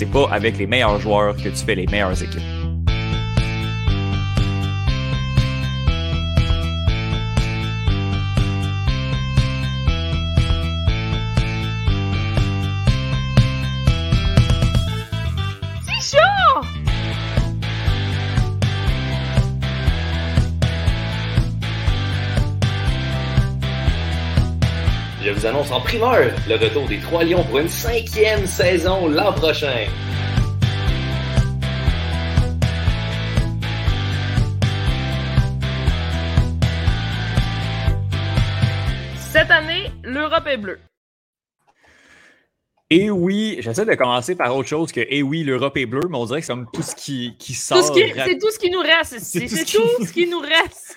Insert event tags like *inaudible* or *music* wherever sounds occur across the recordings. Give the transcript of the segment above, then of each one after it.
C'est pas avec les meilleurs joueurs que tu fais les meilleures équipes. Vous annonce en primeur le retour des Trois Lions pour une cinquième saison l'an prochain. Cette année, l'Europe est bleue. Et oui, j'essaie de commencer par autre chose que et oui, l'Europe est bleue, mais on dirait que c'est comme tout ce qui, qui sort. Tout ce qui- C'est tout ce qui nous reste *laughs* ici. C'est tout C'est ce tout, qui- ce qui nous reste.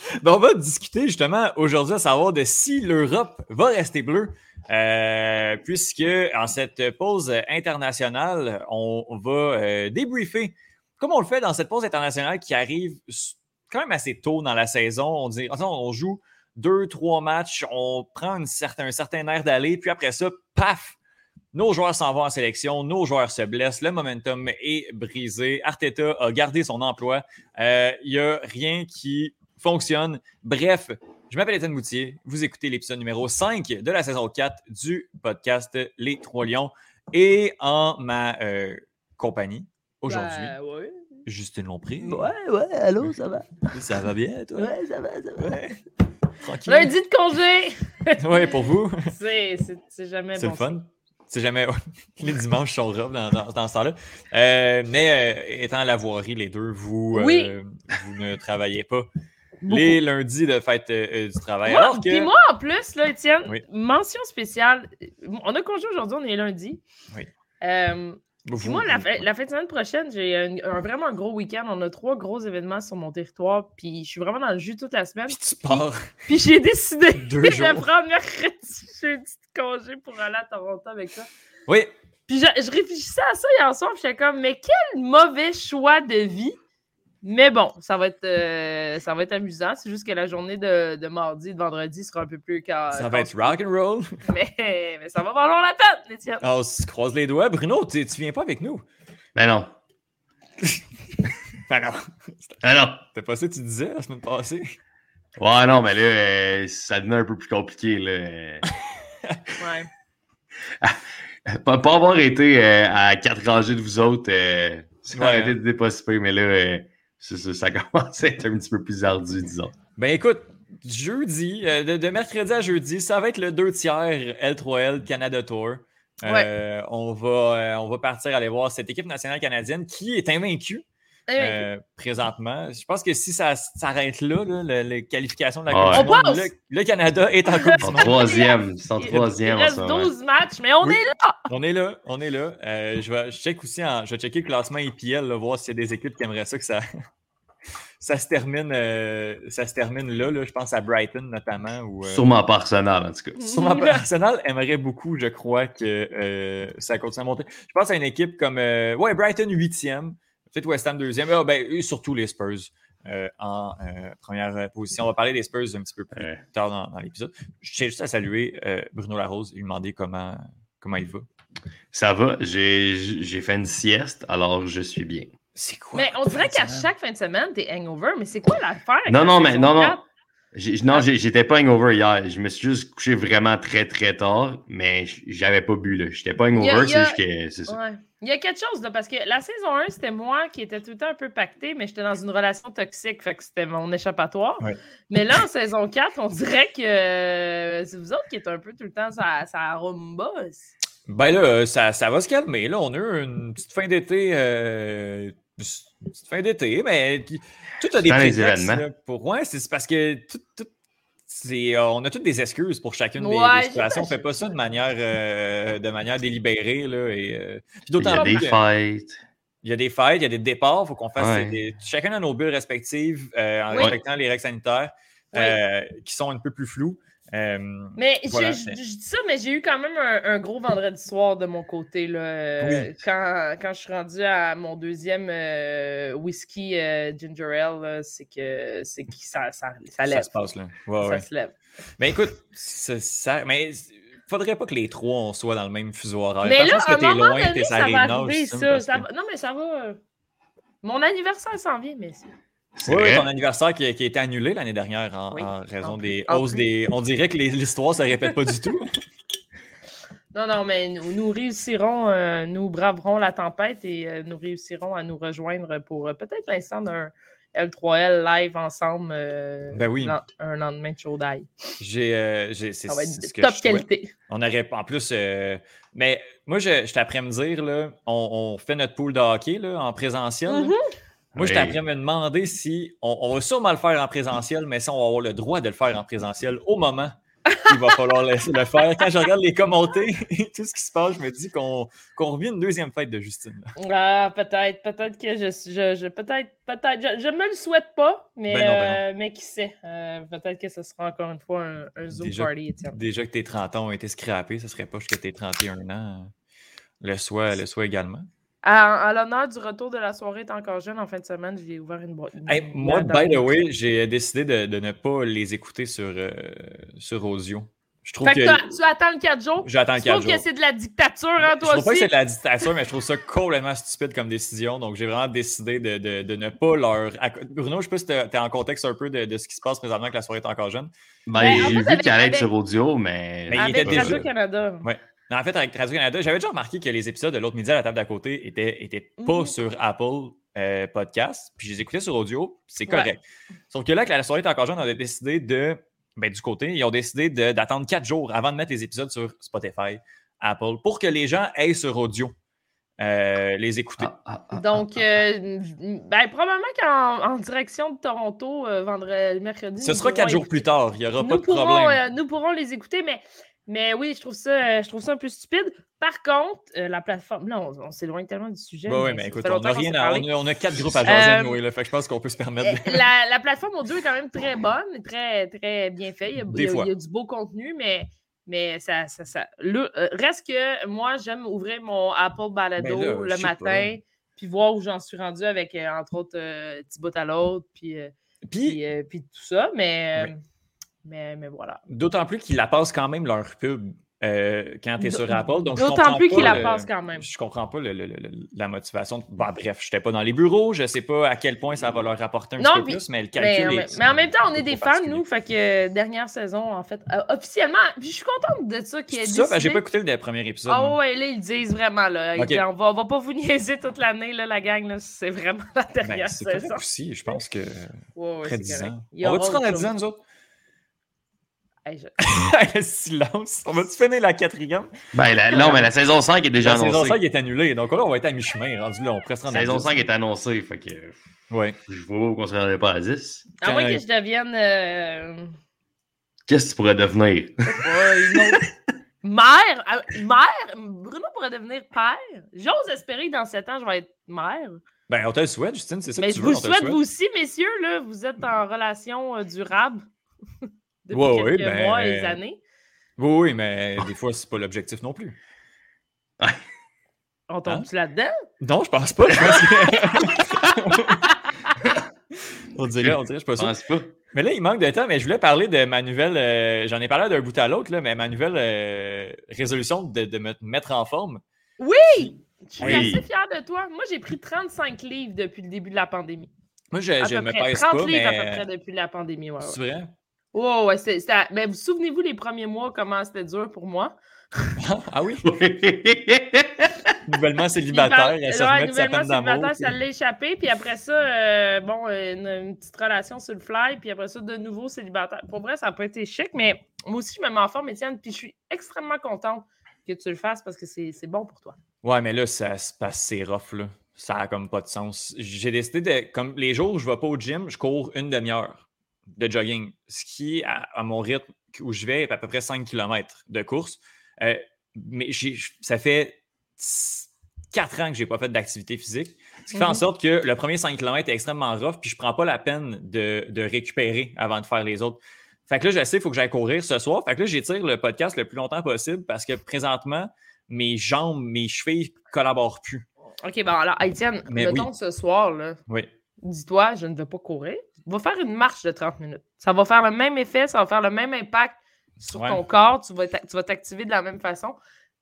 *laughs* Ben, on va discuter justement aujourd'hui à savoir de si l'Europe va rester bleue, euh, puisque en cette pause internationale, on va euh, débriefer, comme on le fait dans cette pause internationale qui arrive quand même assez tôt dans la saison. On dit, on joue deux, trois matchs, on prend certain, un certain air d'aller, puis après ça, paf, nos joueurs s'en vont en sélection, nos joueurs se blessent, le momentum est brisé. Arteta a gardé son emploi. Euh, Il n'y a rien qui fonctionne. Bref, je m'appelle Étienne Moutier. Vous écoutez l'épisode numéro 5 de la saison 4 du podcast Les Trois Lions. Et en ma euh, compagnie aujourd'hui, Ben, ouais. Justine Lompré. Ouais, ouais, allô, ça va? Ça va bien, toi? Ouais, ça va, ça va. Ouais. Tranquille. Lundi de congé. *laughs* Ouais, pour vous. C'est c'est- c'est jamais C'est bon. le fun. C'est jamais. *laughs* les dimanches sont rough dans, dans- dans ce temps-là. Euh, mais euh, étant à la voirie, les deux, vous, Oui. vous ne travaillez pas. Les lundis de fête euh, euh, du travail. Moi, Alors que. Puis moi, en plus, là, Étienne, Oui. mention spéciale. On a congé aujourd'hui, on est lundi. Oui. Euh, vous- puis moi, la, vous- fin- la fin de semaine prochaine, j'ai un, un- vraiment un gros week-end. On a trois gros événements sur mon territoire. Puis je suis vraiment dans le jus toute la semaine. Puis tu pars Puis j'ai décidé *laughs* deux *laughs* de jours. prendre mercredi, jeudi de congé pour aller à Toronto avec ça. Oui, Puis je, je réfléchissais à ça hier soir, puis j'étais comme, mais quel mauvais choix de vie. Mais bon, ça va être, euh, ça va être amusant. C'est juste que la journée de, de mardi et de vendredi sera un peu plus car. ça va être rock and roll. *laughs* Mais, mais ça va valoir la peine, Étienne. Ah, On se croise les doigts. Bruno, tu, tu viens pas avec nous? Ben non. *laughs* Ben non. Ben non. C'était pas ça que tu disais la semaine passée? Ouais, non, mais là, euh, ça devenait un peu plus compliqué. Là. *laughs* Ouais. pas, pas avoir été euh, à quatre rangées de vous autres, euh, ça aurait été pas si pire, mais là, euh, ça, ça *laughs* commence à être un petit peu plus ardu, disons. Ben écoute, jeudi, euh, de, de mercredi à jeudi, ça va être le 2 tiers L3L Canada Tour. Euh, on, va, euh, on va partir aller voir cette équipe nationale canadienne qui est invaincue euh, présentement. Je pense que si ça s'arrête là, là, le- les qualifications de la Ouais. Coupe du passe! le, le Canada est en Coupe du monde. troisième, son il- troisième Il reste ce moment. 12 matchs, mais on Oui. est là. On est là, on est là. Euh, je, vais, je check aussi en- je vais checker le classement EPL, là, voir s'il y a des équipes qui aimeraient ça que ça, *laughs* ça se termine, euh, ça se termine là, là. Je pense à Brighton notamment. Euh, Sûrement pas Arsenal, en tout cas. Sûrement pas. *laughs* Arsenal aimerait beaucoup, je crois, que euh, ça continue à monter. Je pense à une équipe comme euh, ouais, Brighton 8e, peut-être West Ham 2e, ah, ben, et surtout les Spurs euh, en euh, première euh, position. On va parler des Spurs un petit peu plus Ouais. tard dans, dans l'épisode. Je tiens juste à saluer euh, Bruno Larose et lui demander comment, comment il va. Ça va, j'ai j'ai fait une sieste, alors je suis bien. C'est quoi? Mais on dirait qu'à chaque fin de semaine, t'es hangover. Mais c'est quoi l'affaire? Non, non, mais non, non. 4? J'ai- Non, j'ai- j'étais pas hangover hier. Je me suis juste couché vraiment très, très tard, mais j'avais pas bu. là. J'étais pas hangover, c'est juste que c'est ça. Ouais. Il y a quelque chose, là, parce que la saison 1, c'était moi qui étais tout le temps un peu pacté, mais j'étais dans une relation toxique, fait que c'était mon échappatoire. Ouais. Mais là, en saison 4, on dirait que euh, c'est vous autres qui êtes un peu tout le temps ça, ça rumba. Ben là, euh, ça, ça va se calmer. Là, on a eu une petite fin d'été. euh, une petite fin d'été, mais tout a des prétextes, événements. là, pour ouais, c'est parce que tout, tout- on a toutes des excuses pour chacune des- Ouais, des, situations. On fait pas ça de manière, euh, de manière délibérée. Là, et, euh, puis Il y a des que- fêtes. il y a des fêtes, il y a des départs, il faut qu'on fasse Ouais. des- chacun a nos bulles respectives euh, en Oui. respectant les règles sanitaires Oui. euh, qui sont un peu plus floues. Euh, Mais Voilà, je dis ça, mais j'ai eu quand même un, un gros vendredi soir de mon côté. Là, euh, Oui. quand, quand je suis rendu à mon deuxième euh, whisky euh, ginger ale, c'est que, c'est que ça, ça, ça ça lève. se passe là. Ouais, ça ouais. se lève. Mais écoute, ça, ça- mais faudrait pas que les trois on soit dans le même fuseau horaire. Mais là, que t'es loin, donné, t'es ça va arriver, ça. ça que- Non, mais ça va. Mon anniversaire s'en vient, messieurs. C'est Oui, ton anniversaire qui, a- qui a été annulé l'année dernière en, Oui. en raison En des hausses plus. des. On dirait que l'histoire se répète pas du tout. *laughs* Non, non, mais nous, nous réussirons, euh, nous braverons la tempête et euh, nous réussirons à nous rejoindre pour euh, peut-être l'instant d'un L3L live ensemble euh, Ben oui. un lendemain de chaud d'ail. J'ai, c'est top je souhaite. qualité. On aurait en plus. euh, mais moi, je, je t'apprends à me dire, là, on, on fait notre pool de hockey là, en présentiel. là. Mhm. Moi, je t'apprends à me demander si on, on va sûrement le faire en présentiel, mais si on va avoir le droit de le faire en présentiel au moment où il va falloir laisser le faire. Quand je regarde les commentaires et tout ce qui se passe, je me dis qu'on revient une deuxième fête de Justine. Ah, peut-être, peut-être que je, je, je- peut-être, peut-être, je, je me le souhaite pas, mais, Ben non, ben euh, mais qui sait, Euh, peut-être que ce sera encore une fois un, un Zoom Déjà- party. Déjà que tes 30 ans ont été scrappés, ce serait pas jusqu'à tes 31 ans. Le soit, le soit également. À, à l'honneur du retour de la soirée est encore jeune en fin de semaine, j'ai ouvert une boîte. Hey, moi, by the way, j'ai décidé de, de ne pas les écouter sur, euh, sur audio. Je trouve Fait que tu attends le 4 jours? J'attends Tu 4 trouves jours. que c'est de la dictature, hein, Je toi trouve pas que aussi? c'est de la dictature, mais je trouve ça complètement stupide comme décision. Donc, j'ai vraiment décidé de, de- de ne pas leur. Bruno, je sais pas si tu es en contexte un peu de, de ce qui se passe présentement que la soirée est encore jeune. Ben, en j'ai vu qu'il allait sur audio, mais. Mais il était déjà- Radio-Canada. En fait, avec Radio-Canada, j'avais déjà remarqué que les épisodes de l'autre midi à la table d'à côté étaient, étaient pas Mhm. sur Apple euh, Podcast, puis je les écoutais sur audio, c'est Ouais. correct. Sauf que là, que la soirée est encore jeune, on a décidé de. Ben, du côté, ils ont décidé d'attendre quatre jours avant de mettre les épisodes sur Spotify, Apple, pour que les gens aient sur audio euh, les écouter. Ah, ah, ah, Donc, euh, ben, probablement qu'en en direction de Toronto, euh, vendredi, mercredi. Ce sera quatre jours plus tard, il n'y aura pas de pourrons, problème. euh, nous pourrons les écouter, mais, mais oui, je trouve, ça, euh, je trouve ça un peu stupide. Par contre, euh, la plateforme. Là, on, on s'éloigne tellement du sujet. Bah oui, mais écoute, on a, rien à, on, a, on a quatre groupes à jaser, Euh, là, fait que je pense qu'on peut se permettre. de- la, la plateforme audio est quand même très bonne, très, très bien faite. Il y a, Des il y a- fois. il y a du beau contenu, mais, mais ça, ça, ça- le- euh, reste que moi, j'aime ouvrir mon Apple Balado Ben là, le matin, puis voir où j'en suis rendu avec, entre autres, Thibaut à l'autre, puis, Puis, puis, euh, puis tout ça. Mais, euh, mais, mais voilà. d'autant plus qu'ils la passent quand même leur pub euh, quand tu es sur Apple. Donc D'autant plus qu'ils la passent quand même. Je comprends pas le- le- le- la motivation. Bon, bref, je n'étais pas dans les bureaux, je sais pas à quel point ça va leur rapporter un Non, petit peu puis- plus, mais le calcul est- mais en même temps, on est c'est des fans, nous. Fait que euh, dernière saison, en fait, euh, officiellement, puis je suis contente de ça qui est C'est ça, ben, j'ai pas écouté le premier épisode. Ah moi. ouais, là, ils disent vraiment, là. Disent, on, va, on va pas vous *laughs* niaiser toute l'année, là, la gang, là. C'est vraiment la Ben, dernière c'est saison. correct aussi, je pense que Ouais, ouais, après c'est 10 correct. ans. Il y On va-tu à autre 10 ans, nous autres? Hey, je- *laughs* Le silence. On va-tu finir la quatrième? Ben, la- non, mais la saison 5 est déjà La saison annoncée. 5 est annulée, donc là, on va être à mi-chemin. Rendu là, on pourrait se rendre La saison 10. 5 est annoncée, fait que Ouais. je vois qu'on se rendrait pas à 10. À moins que je devienne. euh, Qu'est-ce que tu pourrais devenir? ouais, une autre- *laughs* Mère! euh, Mère! Bruno pourrait devenir père? J'ose espérer que dans 7 ans, je vais être mère. Ben, on te le souhaite, Justine, c'est ça Mais que tu je veux, vous te le souhaite, souhaite. vous aussi, messieurs, là, vous êtes en relation euh, durable depuis Ouais, ouais, quelques ben, mois et euh, années. Oui, oui, mais des fois, c'est pas l'objectif non plus. On tombe-tu là-dedans? Non, je pense pas. Je pense que- *laughs* on dirait, on dirait, je suis pas Je sûr. pense pas. Mais là, il manque de temps, mais je voulais parler de ma nouvelle. euh, J'en ai parlé d'un bout à l'autre, là, mais ma nouvelle euh, résolution de, de me mettre en forme. Oui! Je suis Oui. assez fière de toi. Moi, j'ai pris 35 livres depuis le début de la pandémie. Moi, je, À je peu me près. pèse 30 pas, livres à peu près depuis la pandémie. Ouais, ouais. C'est vrai? Ouais, ouais, à- Mais vous souvenez-vous les premiers mois, comment c'était dur pour moi? *laughs* Ah oui? *laughs* Nouvellement *laughs* célibataire, elle se Ouais, remet de sa nouvellement célibataire, ça l'a échappé. Puis après ça, euh, bon, une, une petite relation sur le fly. Puis après ça, de nouveau célibataire. Pour vrai, ça n'a pas été chic, mais moi aussi, je me mets en forme, Étienne. Puis je suis extrêmement contente que tu le fasses parce que c'est c'est bon pour toi. Ouais, mais là, ça se passe, c'est rough, là. Ça a comme pas de sens. J'ai décidé de. Comme les jours où je vais pas au gym, je cours une demi-heure. De jogging, ce qui, à, à mon rythme où je vais, est à peu près 5 km de course. Euh, mais ça fait 4 ans que je n'ai pas fait d'activité physique. Ce qui fait en Mhm. sorte que le premier 5 km est extrêmement rough, puis je ne prends pas la peine de, de récupérer avant de faire les autres. Fait que là, je sais, il faut que j'aille courir ce soir. Fait que là, j'étire le podcast le plus longtemps possible parce que présentement, mes jambes, mes chevilles ne collaborent plus. OK, bon, alors, Étienne, mettons oui. ce soir, là, Oui. dis-toi, je ne vais pas courir. Va faire une marche de 30 minutes. Ça va faire le même effet, ça va faire le même impact sur Ouais. ton corps. Tu vas t'activer de la même façon.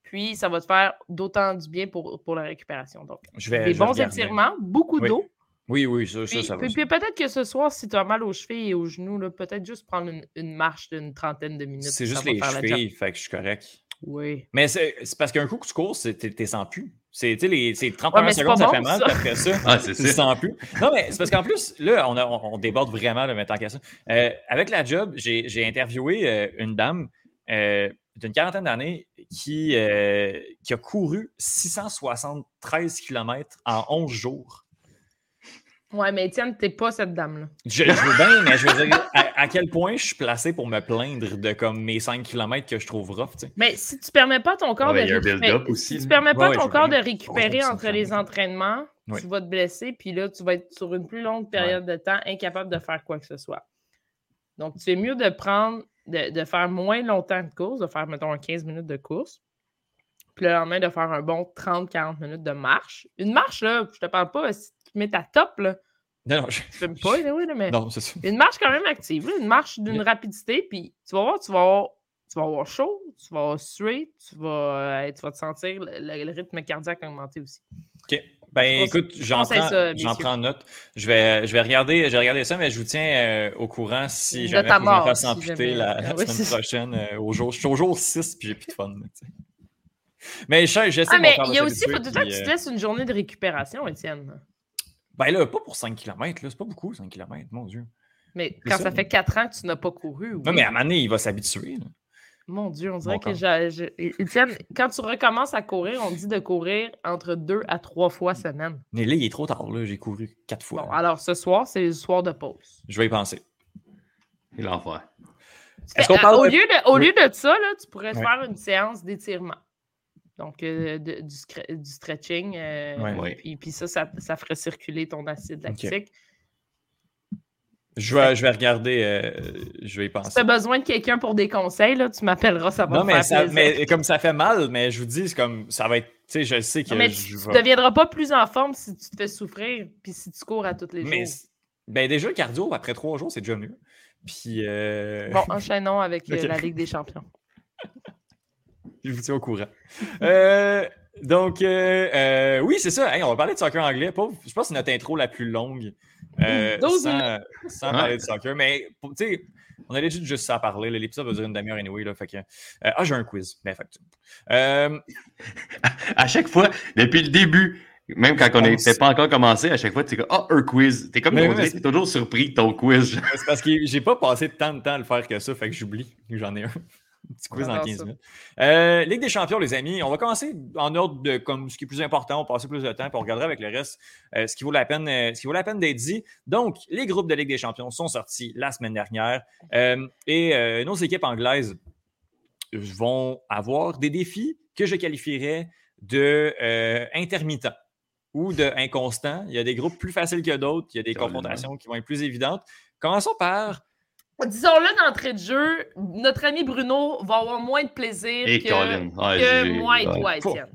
Puis, ça va te faire d'autant du bien pour, pour la récupération. Donc, Je vais, des je bons étirements, beaucoup Oui. d'eau. Oui, oui, ça, ça, Puis, ça va. puis- puis peut-être que ce soir, si tu as mal aux chevilles et aux genoux, peut-être juste prendre une, une marche d'une trentaine de minutes. C'est juste les chevilles, fait que je suis correct. Oui. Mais c'est parce qu'un coup que tu cours, c'est- t'es sans plus. C'est tu sais, les c'est 30 Ouais, mais secondes, ça bon, fait mal, ça. après ça, *laughs* Ah, c'est tu ça. sens plus. Non, mais c'est parce qu'en plus, là, on, a- on, on déborde vraiment le tant qu'à ça. Euh, avec la job, j'ai j'ai interviewé euh, une dame euh, d'une quarantaine d'années qui, euh, qui a couru 673 km en 11 jours. Ouais, mais Étienne, t'es pas cette dame-là. Je, je veux bien, mais je veux dire, à, à quel point je suis placé pour me plaindre de comme mes 5 km que je trouve rough, tu sais? Mais si tu permets pas ton corps Ouais, de il y a un récupérer, build-up aussi, si tu permets pas Ouais, ton corps de récupérer entre les entraînements, Oui. tu vas te blesser, puis là, tu vas être sur une plus longue période de temps incapable de faire quoi que ce soit. Donc, tu es mieux de prendre, de, de faire moins longtemps de course, de faire, mettons, 15 minutes de course, puis le lendemain, de faire un bon 30-40 minutes de marche. Une marche, là, je te parle pas, si mets ta top, là, Non, non, je- tu pas, oui, mais non c'est ça. une marche quand même active, là, une marche d'une rapidité, puis tu vas voir, tu vas avoir, tu vas avoir chaud, tu vas avoir suer, tu vas, euh, tu vas te sentir le, le- le rythme cardiaque augmenter aussi. OK. Ben écoute, j'en prends, note. Je vais, je vais regarder, je vais regarder ça, mais je vous tiens euh, au courant si De jamais ta faut que je me fasse si amputer jamais. la, *laughs* la Oui, semaine prochaine euh, au jour. Je suis au jour 6 puis j'ai plus de fun. Mais je, Ah, mais il y a aussi, faut tout s'habituer, le temps que tu te euh, laisses une journée de récupération, Étienne. Ben là, pas pour 5 km, là. C'est pas beaucoup, 5 km, mon Dieu. Mais C'est quand ça, ça, mais- fait quatre ans que tu n'as pas couru, oui. Non, mais à un moment donné, il va s'habituer. Mon Dieu, on dirait que j'ai. Étienne, quand tu recommences à courir, on dit de courir entre deux à trois fois semaine. Mais là, il est trop tard, là. J'ai couru 4 fois. Bon, alors ce soir, c'est le soir de pause. Je vais y penser. Et l'enfer. Est-ce qu'on parle au, de- lieu de, au Oui. lieu de ça, là, tu pourrais faire une séance d'étirement. Donc, euh, de- du, stretching. euh, Ouais. Ouais. Puis, puis ça, ça, ça ferait circuler ton acide lactique. Je vais, je vais regarder, euh, je vais y Si penser. tu as besoin de quelqu'un pour des conseils, là, tu m'appelleras, ça va Non, me mais, faire ça, plaisir. mais comme ça fait mal, mais je vous dis, c'est comme ça va être. Tu sais, je sais que Non, mais je tu ne deviendras pas plus en forme si tu te fais souffrir puis si tu cours à tous les Mais jours. ben déjà, le cardio, après trois jours, c'est déjà mieux. Puis, euh, Bon, enchaînons avec *laughs* la Ligue des champions. *laughs* je vous tiens au courant. Euh, donc, euh, euh, oui, c'est ça. Hey, on va parler de soccer anglais. Pauvre, je pense que c'est notre intro la plus longue. euh, 12 sans, sans Ouais. parler de soccer. Mais, tu sais, on a juste juste ça à parler. L'épisode va durer une demi-heure anyway. Là, fait que, euh, ah, j'ai un quiz. Ben, fait que- euh, À chaque fois, depuis le début, même quand on n'était pas encore commencé, à chaque fois, tu es comme, ah, un quiz. T'es comme, Mais mais t'es toujours surpris de ton quiz. *laughs* c'est parce que j'ai pas passé tant de temps à le faire que ça. Fait que j'oublie que j'en ai un. Un petit quiz en J'adore 15 ça. minutes. Euh, Ligue des champions, les amis. On va commencer en ordre de comme ce qui est plus important. On va passer plus de temps, puis on regardera avec le reste euh, ce, qui vaut la peine, euh, ce qui vaut la peine d'être dit. Donc, les groupes de Ligue des champions sont sortis la semaine dernière. Et nos équipes anglaises vont avoir des défis que je qualifierais de intermittents ou de inconstants. Il y a des groupes plus faciles que d'autres. Il y a des confrontations qui vont être plus évidentes. Commençons par Disons-le d'entrée de jeu, notre ami Bruno va avoir moins de plaisir Et que, Colin. Ouais, que j'ai- moi et toi, Étienne.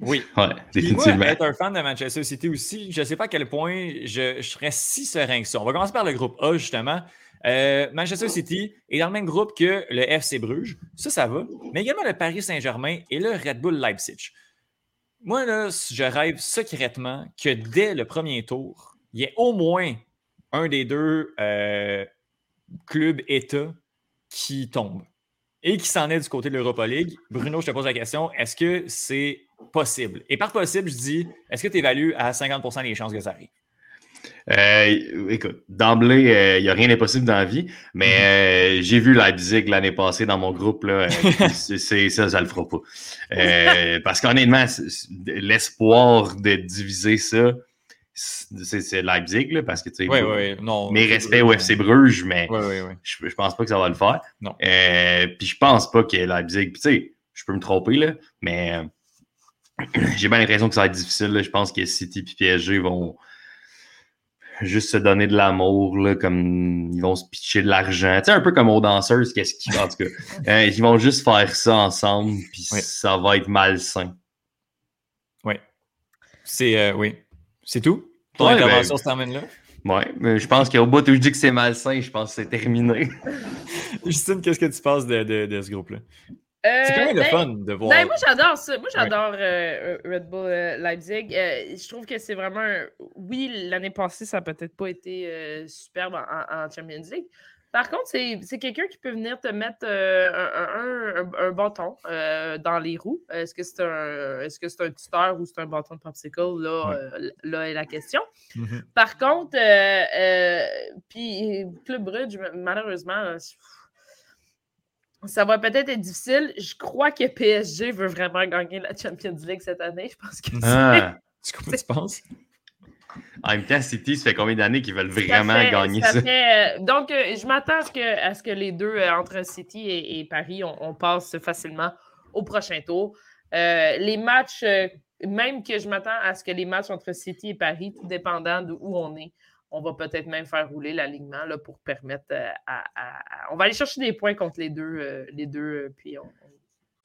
oui. *laughs* Ouais, Puis moi, définitivement. être un fan de Manchester City aussi, je ne sais pas à quel point je, je serais si serein que ça. On va commencer par le groupe A, justement. Euh, Manchester City est dans le même groupe que le FC Bruges. Ça, ça va. Mais également le Paris Saint-Germain et le Red Bull Leipzig. Moi, là, je rêve secrètement que dès le premier tour, il y ait au moins un des deux euh, clubs États qui tombe et qui s'en est du côté de l'Europa League. Bruno, je te pose la question, est-ce que c'est possible? Et par possible, je dis, est-ce que tu évalues à 50% les chances que ça arrive? Euh, écoute, d'emblée, euh, il n'y a rien d'impossible dans la vie, mais euh, j'ai vu Leipzig l'année passée dans mon groupe, là, euh, *laughs* c'est, ça, ça le fera pas. Euh, parce qu'honnêtement, l'espoir de diviser ça, c'est c'est Leipzig, là, parce que tu sais, Oui, oui, non. mes c'est respects au FC Bruges, mais Oui, oui, oui. je, je pense pas que ça va le faire. Non. Euh, puis je pense pas que Leipzig, tu sais, je peux me tromper, là, mais euh, *clears throat* j'ai bien l'impression que ça va être difficile. là. Je pense que City et PSG vont juste se donner de l'amour, là, comme ils vont se pitcher de l'argent. Tu sais, un peu comme aux danseuses, qu'est-ce qu'ils en tout cas. *laughs* Euh, ils vont juste faire ça ensemble, puis Oui. ça va être malsain. C'est, euh, oui. C'est tout? Ton Ouais, intervention ben- se termine là? Ouais, mais je pense qu'au bout où je dis que c'est malsain, je pense que c'est terminé. *laughs* Justine, qu'est-ce que tu penses de, de, de ce groupe-là? Euh, C'est quand même le ben, fun de voir. Ben, moi, j'adore ça. Moi, j'adore euh, Red Bull euh, Leipzig. Euh, je trouve que c'est vraiment. un- Oui, l'année passée, ça n'a peut-être pas été euh, superbe en, en Champions League. Par contre, c'est c'est quelqu'un qui peut venir te mettre euh, un, un- un- un bâton euh, dans les roues. Est-ce que c'est un, est -ce c'est un tuteur ou c'est un bâton de popsicle? Là, Ouais. euh, là est la question. Mhm. Par contre, puis Club Brugge, malheureusement, ça va peut-être être difficile. Je crois que PSG veut vraiment gagner la Champions League cette année. Je pense que c'est- Ah. Tu tu penses? En même temps, City, ça fait combien d'années qu'ils veulent vraiment fait- gagner ça ça? fait, euh, donc, euh, je m'attends à ce, que, à ce que les deux, euh, entre City et, et Paris, on, on passe facilement au prochain tour. Les matchs, même que je m'attends à ce que les matchs entre City et Paris, tout dépendant de où on est, on va peut-être même faire rouler l'alignement pour permettre à, à- à- On va aller chercher des points contre les deux, les deux puis on,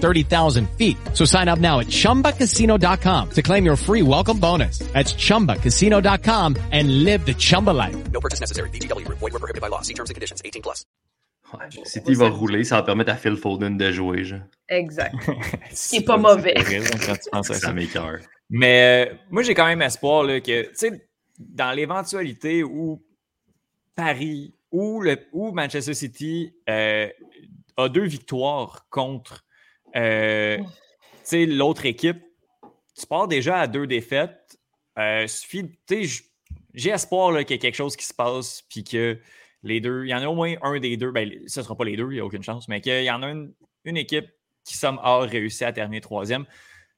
30,000 feet. So sign up now at ChumbaCasino.com to claim your free welcome bonus. That's ChumbaCasino.com and live the Chumba life. No purchase necessary. VGW Group. Void were prohibited by law. See terms and conditions. 18 plus. Ouais, City va rouler, ça va permettre à Phil Foden de jouer. Genre. Exact. *laughs* Ce est pas mauvais. quand tu penses à ça. M'écoeure. Mais euh, moi, j'ai quand même espoir là, que, tu sais, dans l'éventualité où Paris ou, le, ou Manchester City euh, a deux victoires contre euh, tu sais, l'autre équipe, tu pars déjà à deux défaites. Euh, suffit, j'ai espoir qu'il y ait quelque chose qui se passe, puis que les deux, il y en a au moins un des deux, ben, ce ne sera pas les deux, il n'y a aucune chance, mais qu'il y en a une, une équipe qui, somehow, réussit à terminer troisième.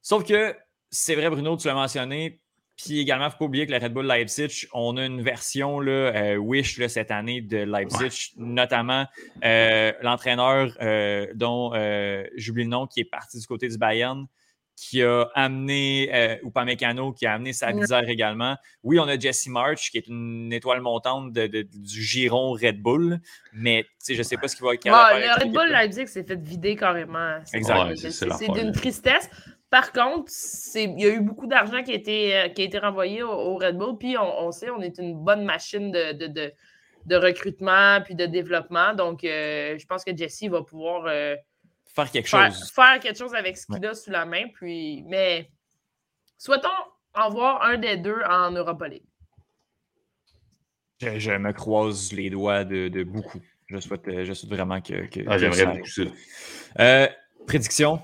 Sauf que c'est vrai, Bruno, tu l'as mentionné. Puis également, il ne faut pas oublier que le Red Bull Leipzig, on a une version là, euh, Wish là, cette année de Leipzig, notamment euh, l'entraîneur euh, dont euh, j'oublie le nom, qui est parti du côté du Bayern, qui a amené euh, Upamecano, qui a amené Sabitzer également. Oui, on a Jesse March, qui est une étoile montante de- de- du giron Red Bull, mais tu sais, je ne sais pas ce qu'il va être Ouais, capable faire le Red Bull. Leipzig s'est fait vider carrément. C'est- Exact. Ouais, c'est- d'une tristesse. Par contre, il y a eu beaucoup d'argent qui, a été, euh, qui a été renvoyé au, au Red Bull. Puis on, on sait, on est une bonne machine de, de, de- de recrutement puis de développement. Donc, euh, je pense que Jesse va pouvoir euh, Faire quelque faire, chose. faire quelque chose avec ce qu'il a sous la main. Puis, mais souhaitons en voir un des deux en Europa League. Je, je me croise les doigts de, de beaucoup. Je souhaite, je souhaite vraiment que. que- Ah, J'aimerais beaucoup ça. Euh, prédiction?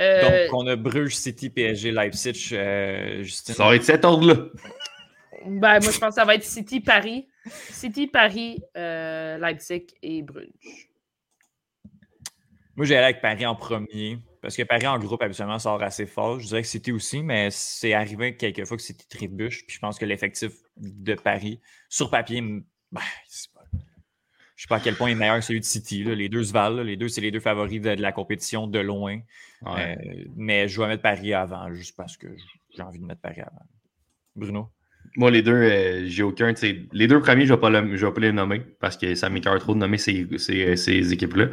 Euh, Donc, on a Bruges, City, PSG, Leipzig. euh, Justine. Ça va être cet ordre-là. ben, moi, je pense que ça va être City, Paris. City, Paris, euh, Leipzig et Bruges. Moi, j'ai allé avec Paris en premier. Parce que Paris en groupe, habituellement, sort assez fort. Je dirais que City aussi, mais c'est arrivé quelques fois que City trébuche. Puis je pense que l'effectif de Paris, sur papier, ben, c'est pas- je sais pas à quel point il est meilleur que celui de City. là. Les deux se valent. là. Les deux, c'est les deux favoris de, de la compétition de loin. Ouais. Euh, mais je vais mettre Paris avant, juste parce que j'ai envie de mettre Paris avant. Bruno? Moi, les deux, euh, j'ai aucun. Les deux premiers, je ne vais, pas vais les nommer parce que ça m'écoeure trop de nommer ces, ces, ces équipes-là.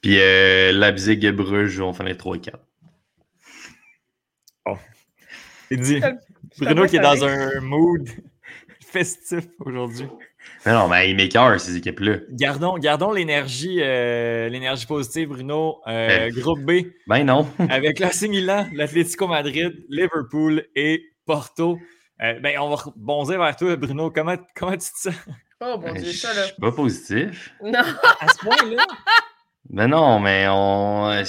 Puis euh, Leipzig et Bruges, on finir 3 et 4. Il dit Je suis Bruno qui est dans un mood *laughs* festif aujourd'hui. Mais non, mais ils m'écœurent, ces équipes-là. Gardons, gardons l'énergie, euh, l'énergie positive, Bruno. Euh, Euh. groupe B Ben non. *laughs* avec l'AC Milan, l'Atlético Madrid, Liverpool et Porto. Euh, ben, on va rebondir vers toi, Bruno. Comment, comment tu te sens? Oh mon Je dieu, ça là. suis pas positif. Non, à ce point-là? Ben non, mais on. Ah. euh,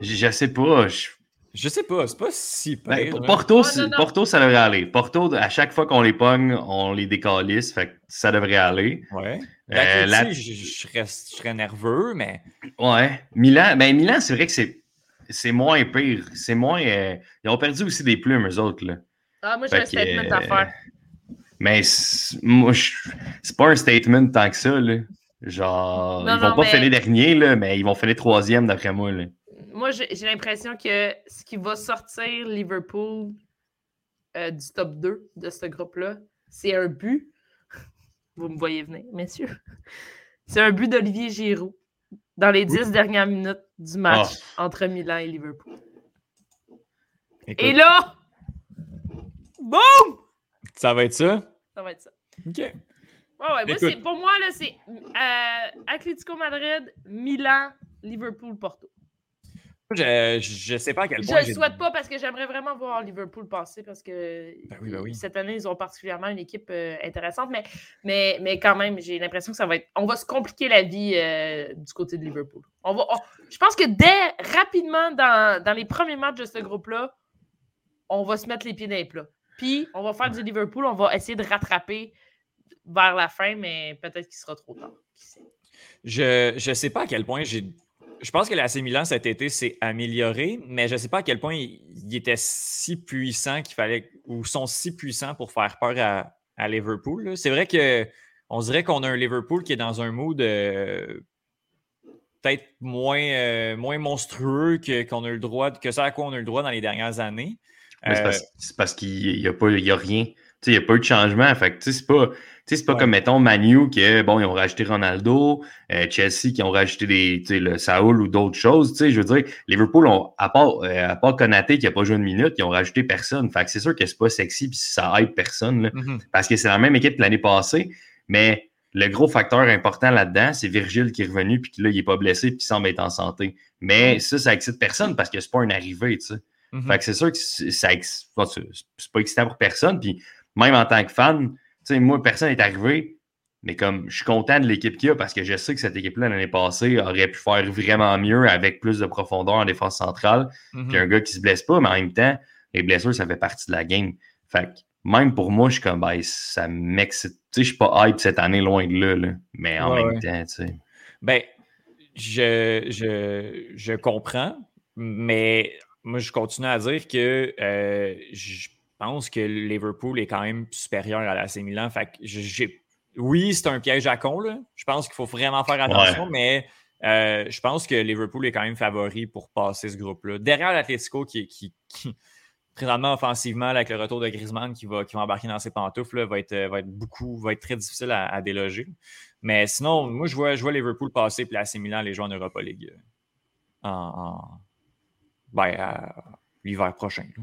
Je, *clears throat* je sais pas. je- Je sais pas, c'est pas si Ben, pire. là. Porto, Oh, c'est- non, non. Porto, ça devrait aller. Porto, à chaque fois qu'on les pogne, on les décalisse. Fait que ça devrait aller. Ouais. Euh, la- je, je reste- je serais nerveux, mais Ouais. Milan, ben Milan, c'est vrai que c'est. C'est moins pire. C'est moins. euh, Ils ont perdu aussi des plumes, eux autres. Là. ah, moi j'ai un statement que, à faire. Mais c'est- moi, je- c'est pas un statement tant que ça. Là. Genre, Non, ils vont non, pas mais- finir dernier, là, mais ils vont finir troisième d'après moi. Là. Moi, j'ai l'impression que ce qui va sortir Liverpool euh, du top 2 de ce groupe-là, c'est un but. *laughs* Vous me voyez venir, messieurs. C'est un but d'Olivier Giroud dans les dix dernières minutes du match entre Milan et Liverpool. écoute, Et là, boum! ça va être ça? Ça va être ça. OK. Ouais, ouais, moi, Écoute. c'est- pour moi, là, c'est euh, Atlético Madrid, Milan, Liverpool, Porto. Je, je sais pas à quel Je point. le souhaite pas parce que j'aimerais vraiment voir Liverpool passer parce que Ben oui, ben oui. cette année, ils ont particulièrement une équipe euh, intéressante, mais, mais, mais quand même, j'ai l'impression que ça va être. On va se compliquer la vie euh, du côté de Liverpool. On va, on- je pense que dès rapidement, dans, dans les premiers matchs de ce groupe-là, on va se mettre les pieds dans les plats. Puis, on va faire du Liverpool, on va essayer de rattraper vers la fin, mais peut-être qu'il sera trop tard. Je je sais pas à quel point j'ai. Je pense que l'AC Milan cet été s'est amélioré, mais je sais pas à quel point il, il était si puissant qu'il fallait ou sont si puissants pour faire peur à, à Liverpool. C'est vrai que on dirait qu'on a un Liverpool qui est dans un mood euh, peut-être moins, euh, moins monstrueux que, qu'on a eu le droit, que ça à quoi on a eu le droit dans les dernières années. C'est Euh, parce, c'est parce qu'il n'y a, pas- il y a rien. Il n'y a pas eu de changement. Fait que, c'est pas, c'est pas Ouais. comme, mettons, Manu, que, bon, ils ont rajouté Ronaldo, euh, Chelsea qui ont rajouté des, le Saoul ou d'autres choses. Je veux dire, Liverpool, ont, à part, euh, à part Konaté qui n'a pas joué une minute, ils ont rajouté personne. Fait que c'est sûr que c'est pas sexy puis ça aide personne, là, mhm. parce que c'est la même équipe que l'année passée. Mais le gros facteur important là-dedans, c'est Virgile qui est revenu puis là, il n'est pas blessé puis qu'il semble être en santé. Mais ça, ça excite personne parce que c'est pas une arrivée, tu sais. Mhm. Fait que c'est sûr que ça c'est pas excitant pour personne. Puis même en tant que fan, tu sais, moi, personne n'est arrivé, mais comme je suis content de l'équipe qu'il y a parce que je sais que cette équipe-là, l'année passée, aurait pu faire vraiment mieux avec plus de profondeur en défense centrale Mhm. qu'un gars qui se blesse pas, mais en même temps, les blessures, ça fait partie de la game. Fait que même pour moi, je suis comme, ben, ça m'excite. Tu sais, je suis pas hype cette année, loin de là, là. mais en Ouais, même ouais. temps, tu sais. Ben, je, je, je comprends, mais moi, je continue à dire que euh, je pense que Liverpool est quand même supérieur à l'AC Milan. Fait que j'ai- oui, c'est un piège à con. Là. Je pense qu'il faut vraiment faire attention, mais euh, je pense que Liverpool est quand même favori pour passer ce groupe-là. Derrière l'Atletico, qui, qui, qui, présentement offensivement, avec le retour de Griezmann qui va, qui va embarquer dans ses pantoufles, là, va, être, va être beaucoup, va être très difficile à, à déloger. Mais sinon, moi, je vois, je vois Liverpool passer puis l'AC Milan les jouer en Europa League euh, en, en- ben, l'hiver prochain. là.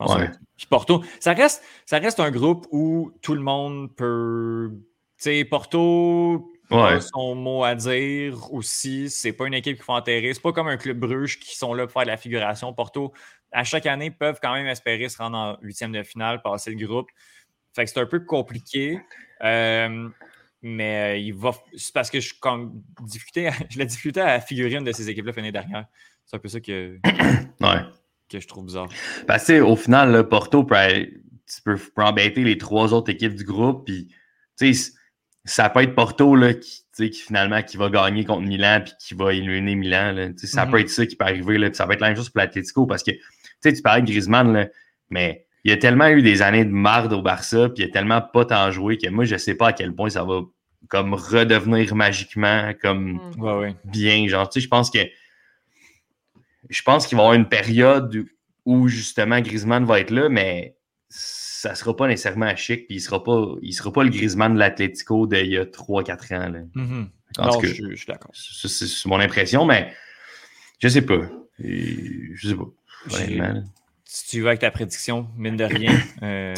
Ouais. Puis Porto, ça reste, ça reste un groupe où tout le monde peut. Tu sais, Porto Ouais. a son mot à dire aussi. C'est pas une équipe qu'il faut enterrer. C'est pas comme un club Bruges qui sont là pour faire de la figuration. Porto, à chaque année, peuvent quand même espérer se rendre en huitième de finale, passer le groupe. Fait que c'est un peu compliqué. Euh, mais euh, il va. C'est parce que je, comme, *laughs* je l'ai discuté à figurine de ces équipes-là l'année dernière. C'est un peu ça que, *coughs* Ouais. Que je trouve bizarre. Parce que, au final, là, Porto peut, aller- tu peux, peut embêter les trois autres équipes du groupe. Puis, tu sais, ça peut être Porto là, qui, tu sais, qui finalement qui va gagner contre Milan puis qui va éliminer Milan. Là. Tu sais, Ça peut être ça qui peut arriver. Là, puis ça va être la même chose pour l'Atletico parce que tu sais, tu parlais de Griezmann, là, mais il y a tellement eu des années de marde au Barça, puis il y a tellement pas tant joué que moi, je sais pas à quel point ça va comme redevenir magiquement comme Mm. Bien. Genre, tu sais, je pense que je pense qu'il va y avoir une période où justement Griezmann va être là, mais ça sera pas nécessairement chic, puis il sera pas, il sera pas le Griezmann de l'Atlético d'il y a 3-4 ans. Là. Mhm. En Non, je, je suis d'accord. c'est mon impression, mais je sais pas. Je sais pas. Si tu vas avec ta prédiction, mine de rien. euh,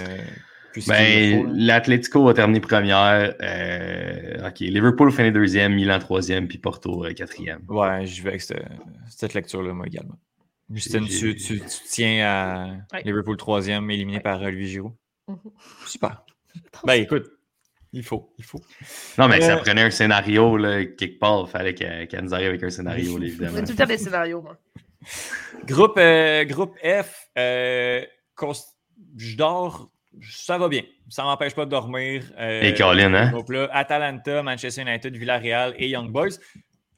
Ben, l'Atlético va terminer première. euh, ok, Liverpool finit deuxième, Milan troisième, puis Porto euh, quatrième. Ouais, je vais avec cette, cette lecture-là, moi également. Justine, J'ai- tu, tu- tu tiens à Ouais. Liverpool troisième, éliminé Ouais. par Olivier Giroud. Mhm. Super. Ben écoute, il faut, il faut. Non, mais ça Euh, prenait un scénario là, quelque part. Il fallait qu'elle qu'elle nous arrive avec un scénario, là, *laughs* évidemment. tout le temps des scénarios, moi. Groupe, euh, groupe F, euh, je dors, ça va bien. Ça m'empêche pas de dormir. Euh, Et Colin, hein? groupe-là, Atalanta, Manchester United, Villarreal et Young Boys.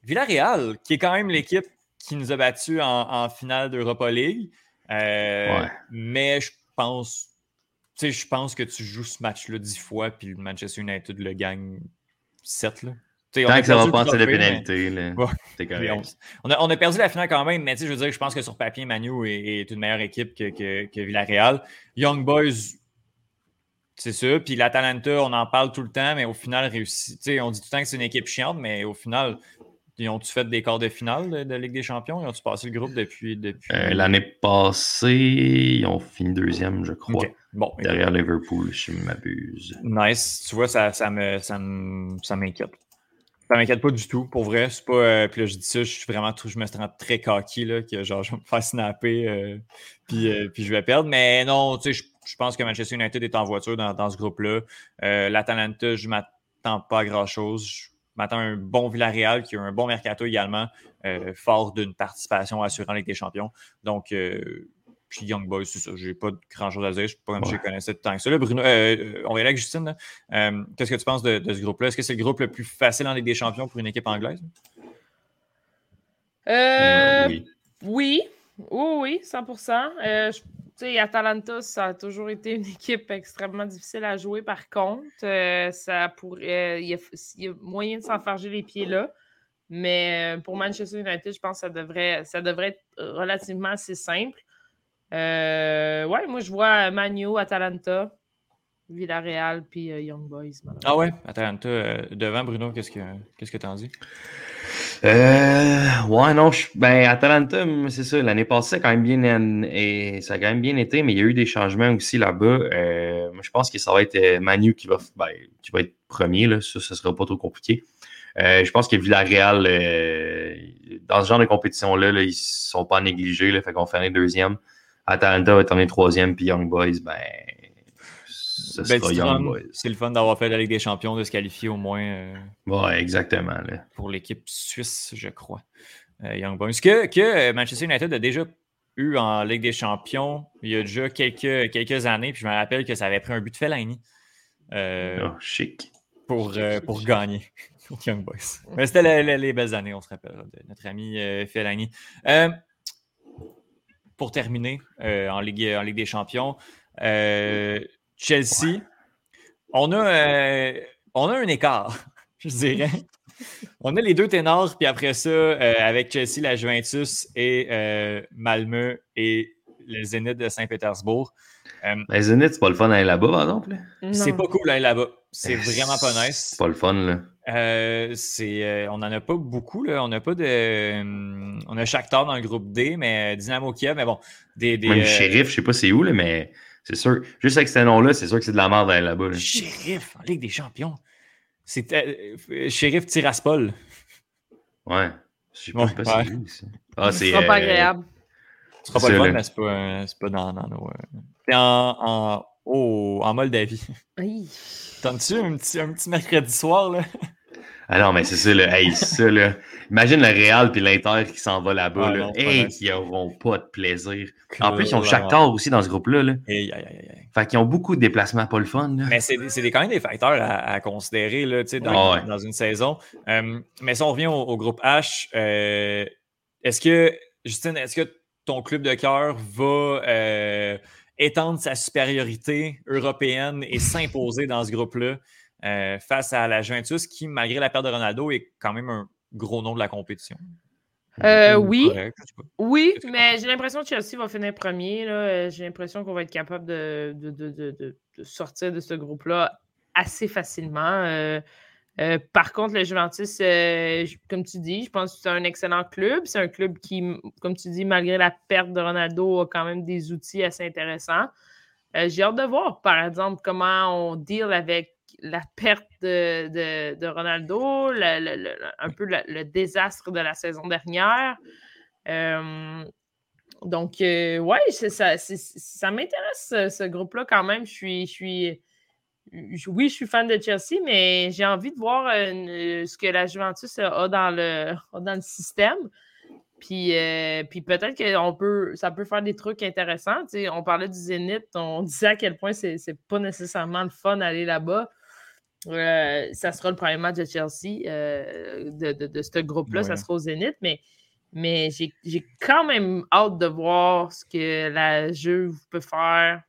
Villarreal, qui est quand même l'équipe qui nous a battus en, en finale d'Europa League. Euh, Ouais. Mais je pense, tu sais, je pense que tu joues ce match-là dix fois, puis le Manchester United le gagne sept. Là. Tant que ça va passer mais- pénalité, là, Ouais. c'est oui, correct. on, a, on a perdu la finale quand même, mais je veux dire, je pense que sur papier, Manu est, est une meilleure équipe que, que, que Villarreal. Young Boys, c'est ça. Puis l'Atalanta, on en parle tout le temps, mais au final, réussi. Tu sais, on dit tout le temps que c'est une équipe chiante, mais au final, ils ont-tu fait des quarts de finale de, de Ligue des Champions? Ils ont-tu passé le groupe depuis. depuis... Euh, L'année passée, ils ont fini deuxième, je crois. Bon, derrière Liverpool, si je m'abuse. Nice. Tu vois, ça, ça m'inquiète. Ça m'inquiète pas du tout. Pour vrai, c'est pas. euh, puis là, je dis ça, je suis vraiment je me sens très cocky, là, que genre, je vais me faire snapper, euh, puis, puis je vais perdre. Mais non, tu sais, je, je pense que Manchester United est en voiture dans, dans ce groupe-là. Euh, L'Atalanta, je m'attends pas à grand-chose. Je m'attends à un bon Villarreal qui a un bon mercato également, euh, fort d'une participation assurant en Ligue des Champions. Donc, euh, puis Young Boys, c'est ça. J'ai pas grand-chose à dire. Je sais pas comme je Ouais. les connaissais tant que ça. Là, Bruno, euh, on va y aller avec Justine. là. Euh, Qu'est-ce que tu penses de, de ce groupe-là? Est-ce que c'est le groupe le plus facile en Ligue des Champions pour une équipe anglaise? Euh, oui. Oui, oui, oui, 100 Euh, je- sais, Atalanta, ça a toujours été une *laughs* équipe extrêmement difficile à jouer. Par contre, euh, ça pourrait, il y, a, moyen de s'enfarger les pieds là. Mais euh, pour Manchester United, je pense que ça devrait, être relativement assez simple. Euh, ouais, moi, je vois Manu, Atalanta, Villarreal, puis euh, Young Boys. Ah ouais, Atalanta, devant Bruno, qu'est-ce que qu'est-ce que t'en dis? Euh, ouais, non, je- ben, Atalanta, c'est ça, l'année passée, quand même bien, et ça a quand même bien été, mais il y a eu des changements aussi là-bas. Euh, je pense que ça va être euh, Manu qui va, ben, qui va être premier, là, ça, ça sera pas trop compliqué. Euh, je pense que Villarreal, euh, dans ce genre de compétition-là, là, ils sont pas négligés, là, fait qu'on fait un deuxième. Atalanta va terminer troisième, puis Young Boys, ben, ce Ben, c'est le fun d'avoir fait la Ligue des Champions, de se qualifier au moins euh, Ouais, exactement, là. pour l'équipe suisse, je crois. Euh, Young Boys. Que, que euh, Manchester United a déjà eu en Ligue des Champions il y a déjà quelques, quelques années, puis je me rappelle que ça avait pris un but de Fellaini euh, Oh, chic. pour, pour gagner *laughs* Young Boys. Mais c'était la- la- les belles années, on se rappelle, de notre ami Fellaini. Pour terminer en, Ligue, en Ligue des Champions, euh, Chelsea, on, a, euh, on a un écart, *laughs* je dirais. On a les deux ténors, puis après ça, euh, avec Chelsea, la Juventus et euh, Malmö et le Zénith de Saint-Pétersbourg. Euh, Ben, Zenith, c'est pas le fun d'aller là-bas, par exemple, là. c'est Non. pas cool d'aller là-bas. C'est vraiment pas nice. C'est pas le fun, là. Euh, c'est, euh, on n'en a pas beaucoup. Là. On n'a pas de. euh, on a Shakhtar dans le groupe D, mais Dynamo Kiev, mais bon. Des, des, Même euh, shérif, je sais pas c'est où, là, mais c'est sûr. Juste avec ce nom-là, c'est sûr que c'est de la merde d'aller là-bas. là. Shérif en Ligue des Champions. C'est euh, euh, Shérif Tiraspol. Ouais. Je sais Ouais, pas, pas ouais. c'est. Ah, Ce c'est. sera pas euh, agréable. Ce sera pas le fun, mais c'est pas, euh, c'est pas dans, dans nos. euh, C'est en, en, oh, en Moldavie. Aïe. T'entends-tu un petit, un petit mercredi soir, là? Ah non, mais c'est ça, là. Hey, ça, là. Imagine le Real puis l'Inter qui s'en va là-bas, Ah là. non, Hey, qui auront pas de plaisir. En plus, ils ont. Shakhtar aussi dans ce groupe-là, là. Aïe. Fait qu'ils ont beaucoup de déplacements pas le fun, là. Mais c'est quand même des facteurs à, à considérer là, dans, Ah ouais. dans une saison. Euh, mais si on revient au, au groupe H, euh, est-ce que, Justine, est-ce que ton club de cœur va euh, étendre sa supériorité européenne et s'imposer dans ce groupe-là? Euh, face à la Juventus qui, malgré la perte de Ronaldo, est quand même un gros nom de la compétition? Euh, Ou oui. correct. Oui, mais j'ai l'impression que Chelsea va finir premier. là. Euh, J'ai l'impression qu'on va être capable de, de- de- de- sortir de ce groupe-là assez facilement. Euh, Euh, par contre, le Juventus, euh, comme tu dis, je pense que c'est un excellent club. C'est un club qui, comme tu dis, malgré la perte de Ronaldo, a quand même des outils assez intéressants. Euh, J'ai hâte de voir, par exemple, comment on deal avec la perte de, de- Ronaldo, un peu le, désastre de la saison dernière. Euh, donc, euh, ouais, ça, ça m'intéresse, ce, groupe-là, quand même. Je suis, je suis, oui, je suis fan de Chelsea, mais j'ai envie de voir euh, une- ce que la Juventus a dans le, dans le système. Puis, euh, puis peut-être que peut, ça peut faire des trucs intéressants. On parlait du Zénith, on *laughs* disait à quel point c'est pas nécessairement le fun d'aller là-bas. Euh, ça sera le premier match de Chelsea, euh, de, de- de ce groupe-là, ça sera au Zénith, mais, mais j'ai quand même hâte de voir ce que la Juve peut faire.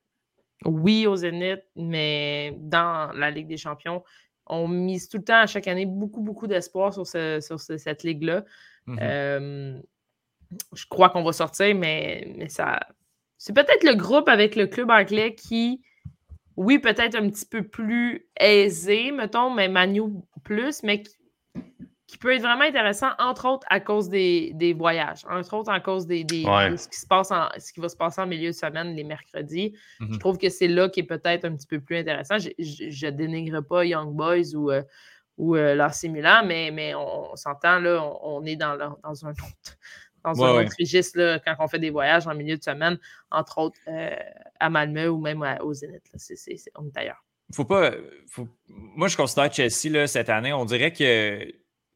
Oui, au Zénith, mais dans la Ligue des Champions, on mise tout le temps, à chaque année, beaucoup, beaucoup d'espoir sur, ce- sur ce- cette ligue-là. Mhm. Euh, je crois qu'on va sortir, mais, mais ça. C'est peut-être le groupe avec le club anglais qui, oui, peut-être un petit peu plus aisé, mettons, mais Manu plus, mais qui, qui peut être vraiment intéressant, entre autres à cause des, des voyages, entre autres à cause des, des- Ouais. de ce qui se passe en, ce qui va se passer en milieu de semaine, les mercredis. Je trouve que c'est là qui est peut-être un petit peu plus intéressant. Je, je, je dénigre pas Young Boys ou, euh, ou euh, Milan, mais, mais on, on s'entend, là, on, on est dans un autre, dans Ouais, un ouais. autre registre là, quand on fait des voyages en milieu de semaine, entre autres euh, à Malmö ou même à- au Zénith. on est ailleurs. faut pas. faut- Moi, je considère Chelsea là, cette année, on dirait que.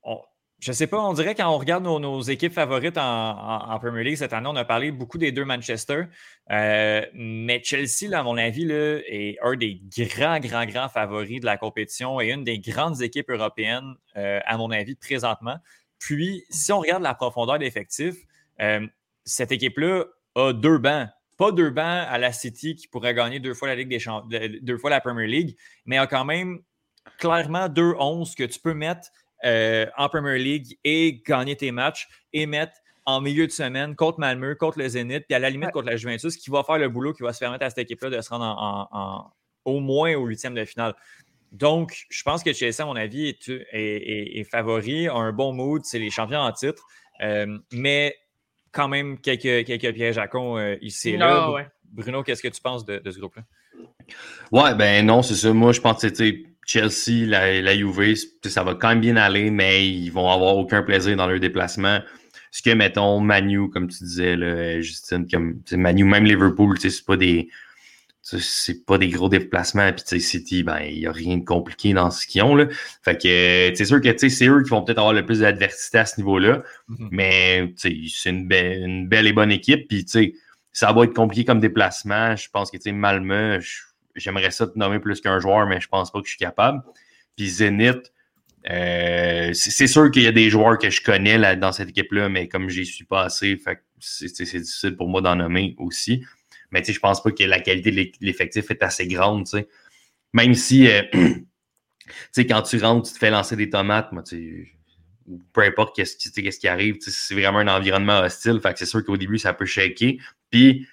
on- Je sais pas, on dirait quand on regarde nos, nos équipes favorites en, en- en Premier League cette année, on a parlé beaucoup des deux Manchester. Euh, mais Chelsea, là, à mon avis, là, est un des grands, grands, grands favoris de la compétition et une des grandes équipes européennes, euh, à mon avis, présentement. Puis, si on regarde la profondeur d'effectifs, euh, cette équipe-là a deux bancs. Pas deux bancs à la City qui pourrait gagner deux fois la Ligue des Champ- deux fois la Premier League, mais a quand même clairement deux 11 que tu peux mettre euh, en Premier League et gagner tes matchs et mettre en milieu de semaine contre Malmö, contre le Zénith, puis à la limite contre la Juventus, qui va faire le boulot qui va se permettre à cette équipe-là de se rendre en- en- en- au moins au huitième de finale. Donc, je pense que Chelsea, à mon avis, est, est- est- est favori, a un bon mood, c'est les champions en titre, euh, mais quand même quelques, quelques pièges à con euh, ici et là. Ouais. Bruno, qu'est-ce que tu penses de, de ce groupe-là? Ouais, ben non, c'est ça. Moi, je pense que Chelsea, la, la c'est- ça va quand même bien aller, mais ils vont avoir aucun plaisir dans leur déplacement. Ce que, mettons, Manu, comme tu disais, là, Justine, comme Manu, même Liverpool, c'est pas des. C'est pas des gros déplacements. Puis, tu sais, City, ben, il n'y a rien de compliqué dans ce qu'ils ont. Là. Fait que, euh, c'est sûr que, tu sais, c'est eux qui vont peut-être avoir le plus d'adversité à ce niveau-là. Mhm. Mais, tu sais, c'est une, belle- une belle et bonne équipe. Puis, tu sais, ça va être compliqué comme déplacement. Je pense que, tu sais, Malmö, j'aimerais ça te nommer plus qu'un joueur, mais je pense pas que je suis capable. Puis Zénith, euh, c'est sûr qu'il y a des joueurs que je connais là, dans cette équipe-là, mais comme j'y suis pas assez, c'est difficile pour moi d'en nommer aussi. Mais je pense pas que la qualité de l'effectif est assez grande. Même si, euh, *clears throat* quand tu rentres, tu te fais lancer des tomates, moi, peu importe qu'est-ce qui, qu'est-ce qui arrive, c'est vraiment un environnement hostile, fait que c'est sûr qu'au début, ça peut shaker. Puis, tu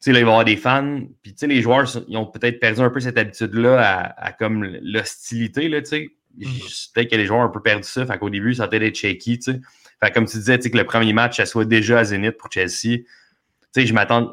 sais, là, il va y avoir des fans. Puis, tu sais, les joueurs, ils ont peut-être perdu un peu cette habitude-là à, à comme l'hostilité, là, tu sais. Peut-être que les joueurs ont un peu perdu ça. Fait qu'au début, ça a peut-être être shaky, tu sais. Fait comme tu disais, tu sais, que le premier match, ça soit déjà à Zénith pour Chelsea. Tu sais, je m'attends.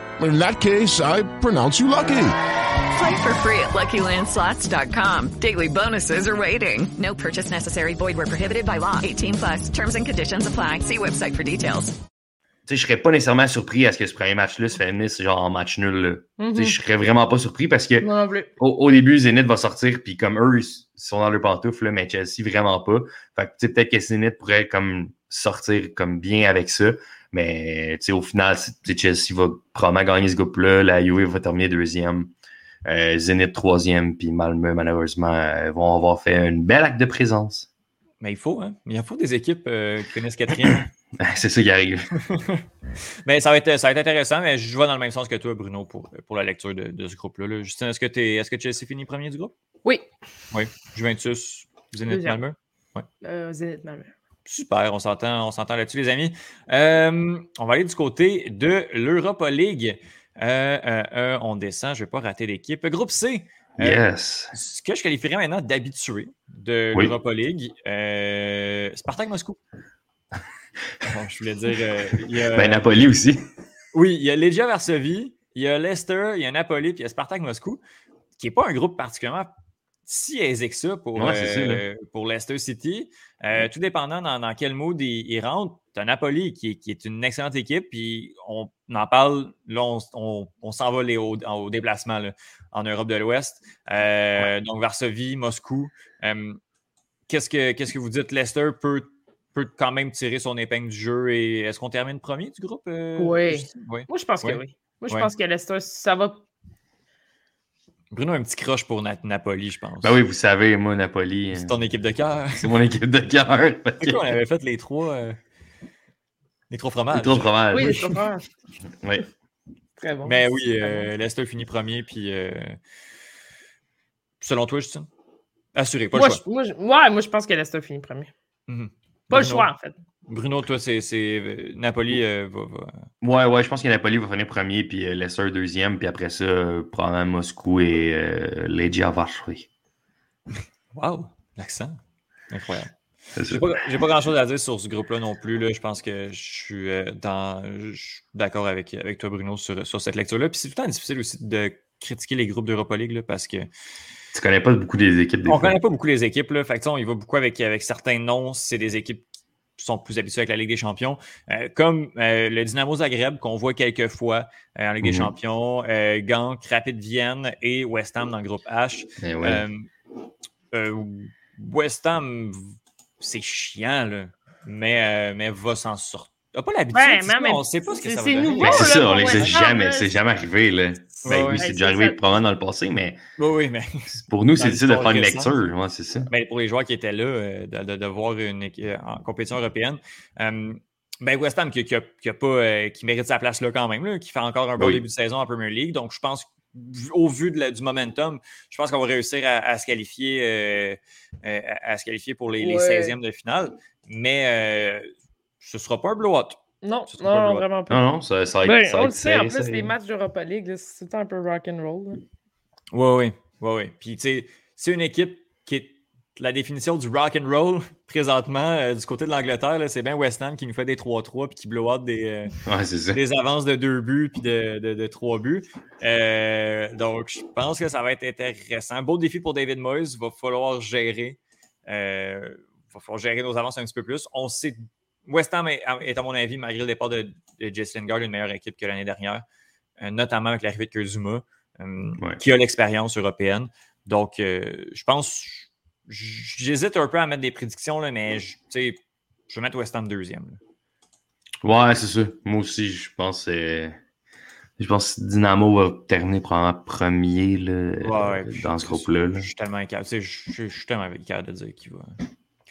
In that case, I pronounce you lucky. Play for free at LuckyLandSlots.com. Daily bonuses are waiting. No purchase necessary. Void where prohibited by law. 18 plus. Terms and conditions apply. See website for details. je serais pas nécessairement surpris à ce que ce premier match-là se finisse genre en match nul. Tu sais, Je serais vraiment pas surpris parce que au, au début, Zenit va sortir, puis comme eux, ils sont dans leur pantoufle, mais Chelsea, vraiment pas. Fait que tu sais, peut-être que Zenit pourrait comme sortir comme bien avec ça. Mais tu sais, au final, Chelsea va probablement gagner ce groupe-là. La Juve va terminer deuxième. Euh, Zenit troisième, puis Malmö, malheureusement, euh, vont avoir fait une belle acte de présence. Mais il faut, hein? Il faut des équipes euh, qui connaissent quatrième. *laughs* c'est ça qui arrive. *laughs* mais ça va, être, ça va être intéressant, mais je vais dans le même sens que toi, Bruno, pour, pour la lecture de, de ce groupe-là. là. Justin, est-ce que, t'es- est-ce que Chelsea finit premier du groupe? Oui. Oui. Juventus, Zenit. Malmö? Oui. Euh, Zénith Malmö. Super, on s'entend, on s'entend là-dessus, les amis. Euh, on va aller du côté de l'Europa League. Euh, euh, on descend, je ne vais pas rater l'équipe. Groupe C. Yes. Ce que je qualifierais maintenant d'habitué de Oui. l'Europa League. Spartak Moscou. *laughs* Bon, je voulais dire. il y a- Ben, Napoli aussi. oui, il y a Legia Varsovie, il y a Leicester, il y a Napoli, puis il y a Spartak Moscou, qui n'est pas un groupe particulièrement si aisé que ça pour, Ouais, ça, euh, pour Leicester City. Euh, tout dépendant dans, dans quel mood ils, ils rentrent. Tu as Napoli qui est, qui est une excellente équipe, puis on en parle, là, on, on- on s'en va les, au, au déplacement là, en Europe de l'Ouest. Euh, Donc, Varsovie, Moscou. Euh, qu'est-ce, que, qu'est-ce que vous dites? Leicester peut, peut quand même tirer son épingle du jeu et est-ce qu'on termine premier du groupe? euh, Oui. Moi, je pense que oui. Moi, je Ouais. pense que Leicester, ça va. Bruno a un petit croche pour Na- Napoli, je pense. Ben oui, vous savez, moi, Napoli. C'est euh, ton équipe de cœur. C'est mon équipe de cœur. *laughs* que- on avait fait les trois, euh, les trois fromages? Les trois fromages. Oui, oui. c'est pas Oui. Très bon. Mais oui, euh, Leicester finit premier, puis euh, selon toi, Justine? Assuré, pas moi, le choix. je, moi, je- ouais, moi, je pense que Leicester finit premier. Mhm. Pas le choix, en fait. Bruno, toi, c'est Napoli euh, va, va- Ouais, ouais, je pense que Napoli va finir premier, puis euh, Leicester deuxième, puis après ça, euh, probablement Moscou et euh, Legia Varsovie. Wow, l'accent. Incroyable. J'ai pas, grand chose à dire sur ce groupe-là non plus. Là. Je pense que je suis, dans, je suis d'accord avec, avec toi, Bruno, sur, sur cette lecture-là. Puis c'est tout le temps difficile aussi de critiquer les groupes d'Europa League là, parce que Tu connais pas beaucoup des équipes des on fois. connaît pas beaucoup les équipes. Là. Fait que, on y va beaucoup avec, avec certains noms. C'est des équipes qui sont plus habituées avec la Ligue des Champions. Euh, comme euh, le Dynamo Zagreb, qu'on voit quelques fois euh, en Ligue des Mhm. Champions, euh, Gand, Rapid Vienne et West Ham dans le groupe H. Eh ouais. Euh, euh, West Ham, c'est chiant, là, mais, euh, mais va s'en sortir. T'as pas l'habitude, Ouais, c'est on sait pas ce que c'est- ça va c'est donner. nouveau, c'est là, ça, on Ham, jamais, c'est jamais arrivé. Là. Ben oui, c'est c'est déjà arrivé ça. probablement dans le passé, mais Oui, oui, mais pour nous, c'est difficile de faire une lecture. Ouais, c'est ça. ben, pour les joueurs qui étaient là, euh, de, de- de voir une équipe en compétition européenne, euh, ben West Ham qui, qui, a- qui a pas, euh, qui mérite sa place là quand même, là, qui fait encore un bon Oui. début de saison en Premier League. Donc, je pense, au vu de la- du momentum, je pense qu'on va réussir à, à se qualifier euh, euh, à, à se qualifier pour les, les Ouais. 16e de finale. Mais euh, ce ne sera pas un blowout. Non, non, vraiment pas. Non, non, ça, ça. Ben, ça on le sait, en plus, les matchs d'Europa League, c'est tout un peu rock'n'roll. Oui, oui, oui, oui. Puis, tu sais, c'est une équipe qui est la définition du rock and roll *laughs* présentement euh, du côté de l'Angleterre. C'est bien West Ham qui nous fait des 3-3 puis qui blow out des, euh, Ouais, des avances de deux buts puis de, de, de trois buts. Euh, donc, je pense que ça va être intéressant. Beau défi pour David Moyes. Il va falloir gérer. euh, il va falloir gérer nos avances un petit peu plus. On sait. West Ham est, est, à mon avis, malgré le départ de, de Jesse Lingard, une meilleure équipe que l'année dernière, euh, notamment avec l'arrivée de Kuzuma, euh, Ouais. qui a l'expérience européenne. Donc, euh, je pense, j'hésite un peu à mettre des prédictions, là, mais je, vais mettre West Ham deuxième. là. Ouais, c'est ça. Moi aussi, je pense que je pense que Dynamo va terminer probablement premier là, Ouais, dans ce groupe-là. là. Je suis tellement incapable. je suis tellement incapable de dire qu'il va,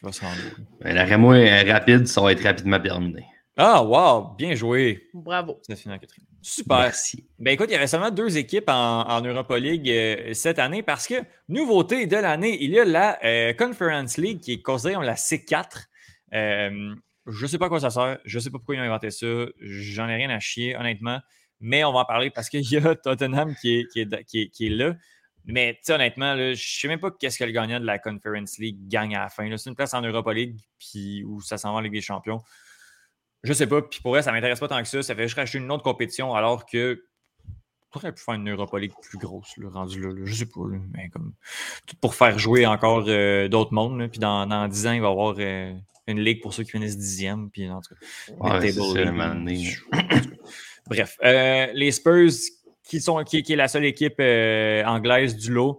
qu'il va se rendre. Ben, D'après moi, euh, rapide, ça va être rapidement terminé. Ah, wow! Bien joué! Bravo. C'est fini en quatrième. Super! Merci. Ben écoute, il y avait seulement deux équipes en, en Europa League euh, cette année parce que, nouveauté de l'année, il y a la euh, Conference League qui est considérée comme la C4. Euh, je ne sais pas à quoi ça sert. Je ne sais pas pourquoi ils ont inventé ça. J'en ai rien à chier, honnêtement. Mais on va en parler parce qu'il y a *laughs* Tottenham qui est, qui est, qui est- qui est là. Mais tu sais, honnêtement, là, je ne sais même pas qu'est-ce que le gagnant de la Conference League gagne à la fin. C'est une place en Europa League puis où ça s'en va en Ligue des Champions. Je sais pas. Puis pour vrai, ça m'intéresse pas tant que ça. Ça fait juste racheter une autre compétition alors que aurait pu faire une Europa League plus grosse, le rendu là, là, je sais pas, là, mais comme tout pour faire jouer encore euh, d'autres mondes. Puis dans, dans 10 ans, il va y avoir euh, une ligue pour ceux qui finissent dixième. Puis en tout cas, Ouais, table ça. Bref, euh, les Spurs, qui, sont, qui, qui est la seule équipe euh, anglaise du lot,